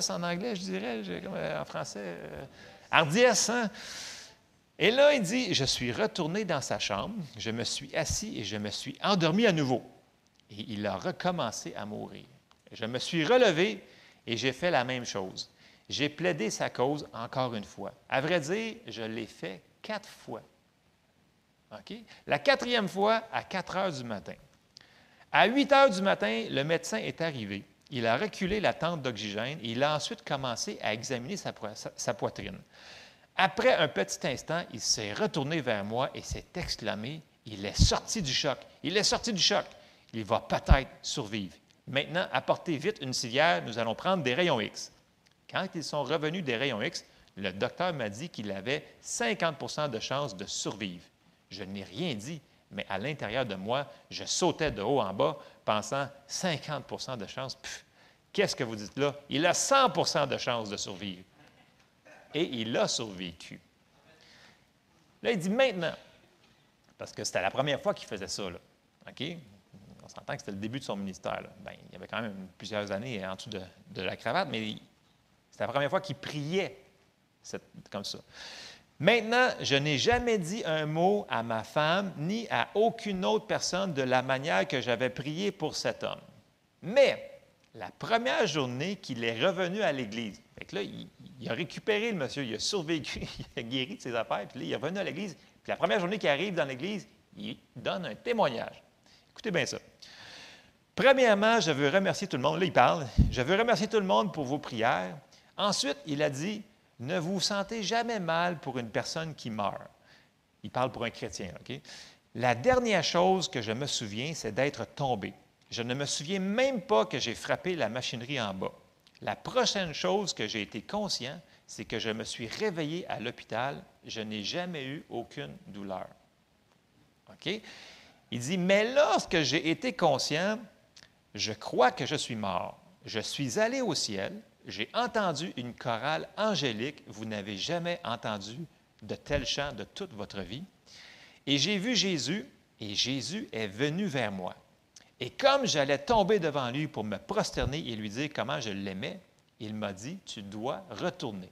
en anglais, je dirais, en français. Euh, hein? Et là, il dit, je suis retourné dans sa chambre, je me suis assis et je me suis endormi à nouveau. Et il a recommencé à mourir. Je me suis relevé et j'ai fait la même chose. J'ai plaidé sa cause encore une fois. À vrai dire, je l'ai fait quatre fois. La quatrième fois, à 4 heures du matin. À 8 heures du matin, le médecin est arrivé. Il a reculé la tente d'oxygène et il a ensuite commencé à examiner sa, poitrine. Après un petit instant, il s'est retourné vers moi et s'est exclamé, il est sorti du choc. Il est sorti du choc. Il va peut-être survivre. Maintenant, apportez vite une civière, nous allons prendre des rayons X. Quand ils sont revenus des rayons X, le docteur m'a dit qu'il avait 50% de chances de survivre. Je n'ai rien dit, mais à l'intérieur de moi, je sautais de haut en bas, pensant 50% de chance. Qu'est-ce que vous dites là? Il a 100% de chance de survivre. Et il a survécu. Là, il dit maintenant, parce que c'était la première fois qu'il faisait ça. Là. OK? On s'entend que c'était le début de son ministère. Bien, il y avait quand même plusieurs années en dessous de, de la cravate, mais c'était la première fois qu'il priait comme ça. Maintenant, je n'ai jamais dit un mot à ma femme ni à aucune autre personne de la manière que j'avais prié pour cet homme. Mais la première journée qu'il est revenu à l'Église, là, il, a récupéré le monsieur, il a survécu, il a guéri de ses affaires, puis là, il est revenu à l'Église. Puis la première journée qu'il arrive dans l'Église, il donne un témoignage. Écoutez bien ça. Premièrement, je veux remercier tout le monde. Là, il parle. Je veux remercier tout le monde pour vos prières. Ensuite, il a dit ne vous sentez jamais mal pour une personne qui meurt. Il parle pour un chrétien, OK? La dernière chose que je me souviens, c'est d'être tombé. Je ne me souviens même pas que j'ai frappé la machinerie en bas. La prochaine chose que j'ai été conscient, c'est que je me suis réveillé à l'hôpital. Je n'ai jamais eu aucune douleur. OK? Il dit, mais lorsque j'ai été conscient, je crois que je suis mort. Je suis allé au ciel, j'ai entendu une chorale angélique, vous n'avez jamais entendu de tel chant de toute votre vie. Et j'ai vu Jésus, et Jésus est venu vers moi. Et comme j'allais tomber devant lui pour me prosterner et lui dire comment je l'aimais, il m'a dit, tu dois retourner.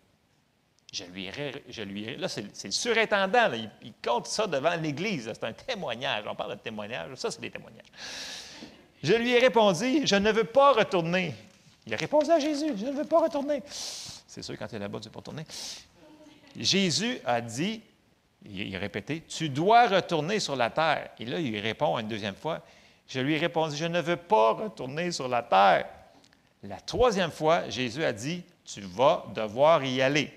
Je lui, je lui là, c'est le surintendant, il, compte ça devant l'Église, c'est un témoignage, on parle de témoignage, ça c'est des témoignages. Je lui ai répondu, je ne veux pas retourner. Il a répondu à Jésus, je ne veux pas retourner. C'est sûr, quand tu es là-bas, tu ne pas retourner. Jésus a dit, il a répété, tu dois retourner sur la terre. Et là, il répond une deuxième fois, je lui ai répondu, je ne veux pas retourner sur la terre. La troisième fois, Jésus a dit, tu vas devoir y aller.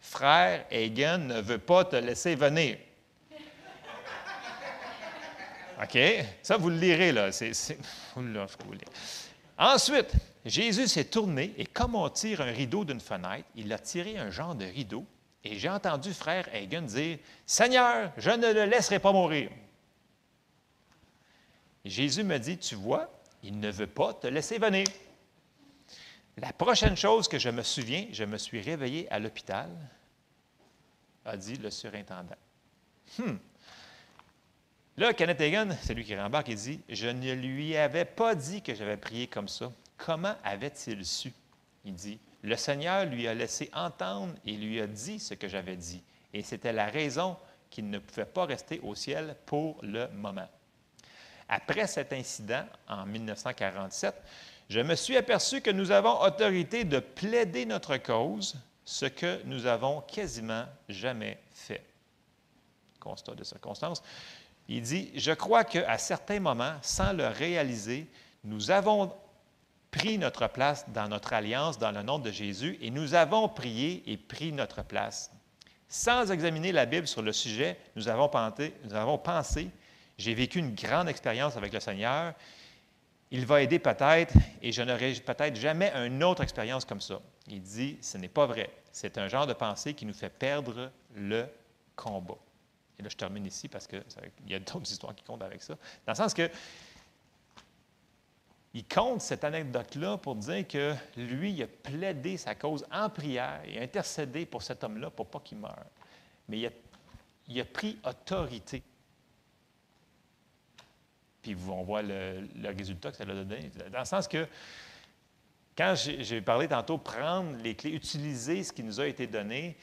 Frère Hagen ne veut pas te laisser venir. OK? Ça, vous le lirez, là. Ensuite, Jésus s'est tourné et comme on tire un rideau d'une fenêtre, il a tiré un genre de rideau et j'ai entendu frère Hagen dire Seigneur, je ne le laisserai pas mourir. Jésus me dit Tu vois, il ne veut pas te laisser venir. La prochaine chose que je me souviens, je me suis réveillé à l'hôpital, a dit le surintendant. Hmm. Là, Kenneth Hagan, c'est lui qui rembarque, il dit Je ne lui avais pas dit que j'avais prié comme ça. Comment avait-il su? Il dit Le Seigneur lui a laissé entendre et lui a dit ce que j'avais dit. Et c'était la raison qu'il ne pouvait pas rester au ciel pour le moment. Après cet incident, en 1947, je me suis aperçu que nous avons autorité de plaider notre cause, ce que nous avons quasiment jamais fait. Constat de circonstance. Il dit, je crois qu'à certains moments, sans le réaliser, nous avons pris notre place dans notre alliance dans le nom de Jésus et nous avons prié et pris notre place. Sans examiner la Bible sur le sujet, nous avons pensé, nous avons pensé j'ai vécu une grande expérience avec le Seigneur, il va aider peut-être et je n'aurai peut-être jamais une autre expérience comme ça. Il dit, ce n'est pas vrai. C'est un genre de pensée qui nous fait perdre le combat. Et là, je termine ici parce qu'il y a d'autres histoires qui comptent avec ça. Dans le sens que il compte cette anecdote-là pour dire que lui, il a plaidé sa cause en prière et intercédé pour cet homme-là pour pas qu'il meure. Mais il a, il a, pris autorité. Puis on voit le, résultat que ça a donné. Dans le sens que quand j'ai parlé tantôt, prendre les clés, utiliser ce qui nous a été donné,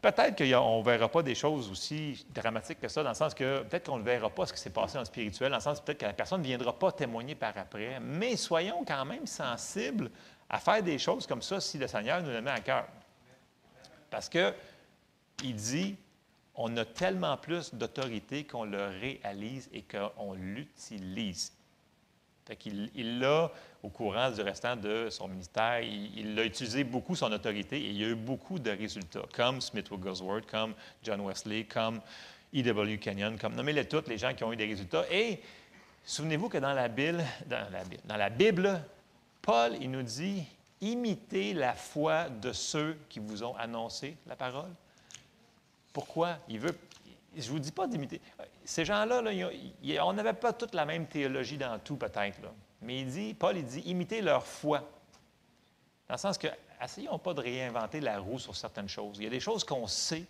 Peut-être qu'on ne verra pas des choses aussi dramatiques que ça, dans le sens que peut-être qu'on ne verra pas ce qui s'est passé en spirituel, dans le sens peut-être que la personne ne viendra pas témoigner par après, mais soyons quand même sensibles à faire des choses comme ça si le Seigneur nous le met à cœur. Parce qu'il dit, on a tellement plus d'autorité qu'on le réalise et qu'on l'utilise. Qu'il l'a au courant du restant de son ministère. Il, a utilisé beaucoup son autorité et il y a eu beaucoup de résultats, comme Smith Wigglesworth, comme John Wesley, comme E.W. Kenyon, comme nommez-les toutes les gens qui ont eu des résultats. Et souvenez-vous que dans la Bible, dans la Bible, Paul, il nous dit imitez la foi de ceux qui vous ont annoncé la parole. Pourquoi? Il veut. Je ne vous dis pas d'imiter. Ces gens-là, on n'avait pas toute la même théologie dans tout, peut-être. Mais il dit, Paul, dit, imitez leur foi. Dans le sens que, essayons pas de réinventer la roue sur certaines choses. Il y a des choses qu'on sait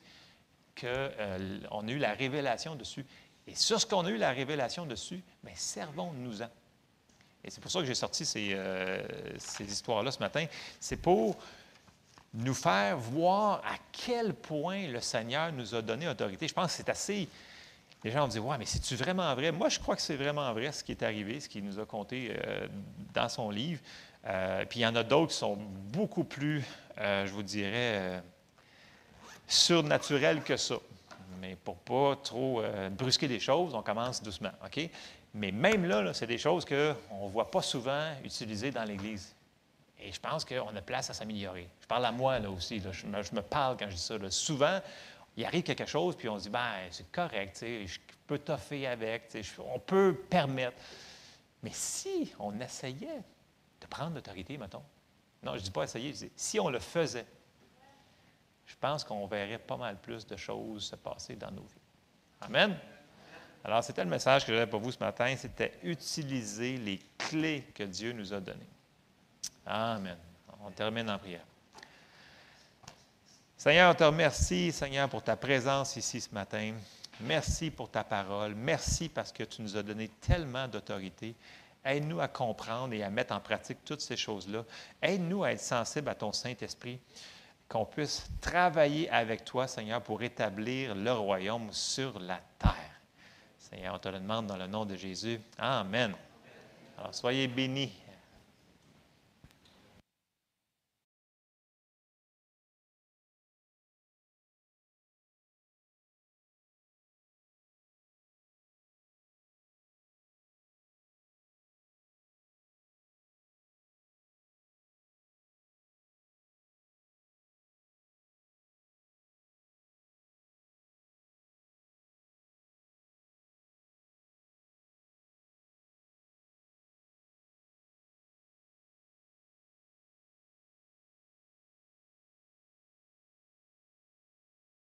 qu'on euh, a eu la révélation dessus. Et sur ce qu'on a eu la révélation dessus, bien, servons-nous-en. Et c'est pour ça que j'ai sorti ces, euh, ces histoires-là ce matin. C'est pour nous faire voir à quel point le Seigneur nous a donné autorité. Je pense que c'est assez les gens vont dire Ouais, mais c'est-tu vraiment vrai? Moi, je crois que c'est vraiment vrai ce qui est arrivé, ce qu'il nous a conté euh, dans son livre. Euh, puis il y en a d'autres qui sont beaucoup plus, euh, je vous dirais, surnaturels que ça. Mais pour pas trop brusquer les choses, on commence doucement. OK? Mais même là, c'est des choses qu'on ne voit pas souvent utilisées dans l'Église. Et je pense qu'on a place à s'améliorer. Je parle à moi là aussi. Je, me, parle quand je dis ça. Souvent, il arrive quelque chose, puis on se dit, ben, c'est correct, je peux toffer avec, on peut permettre. Mais si on essayait de prendre l'autorité, mettons, non, je ne dis pas essayer, je dis, si on le faisait, je pense qu'on verrait pas mal plus de choses se passer dans nos vies. Amen. Alors, c'était le message que j'avais pour vous ce matin, c'était utiliser les clés que Dieu nous a données. Amen. On termine en prière. Seigneur, on te remercie, Seigneur, pour ta présence ici ce matin. Merci pour ta parole. Merci parce que tu nous as donné tellement d'autorité. Aide-nous à comprendre et à mettre en pratique toutes ces choses-là. Aide-nous à être sensibles à ton Saint-Esprit, qu'on puisse travailler avec toi, Seigneur, pour établir le royaume sur la terre. Seigneur, on te le demande dans le nom de Jésus. Amen. Alors, soyez bénis.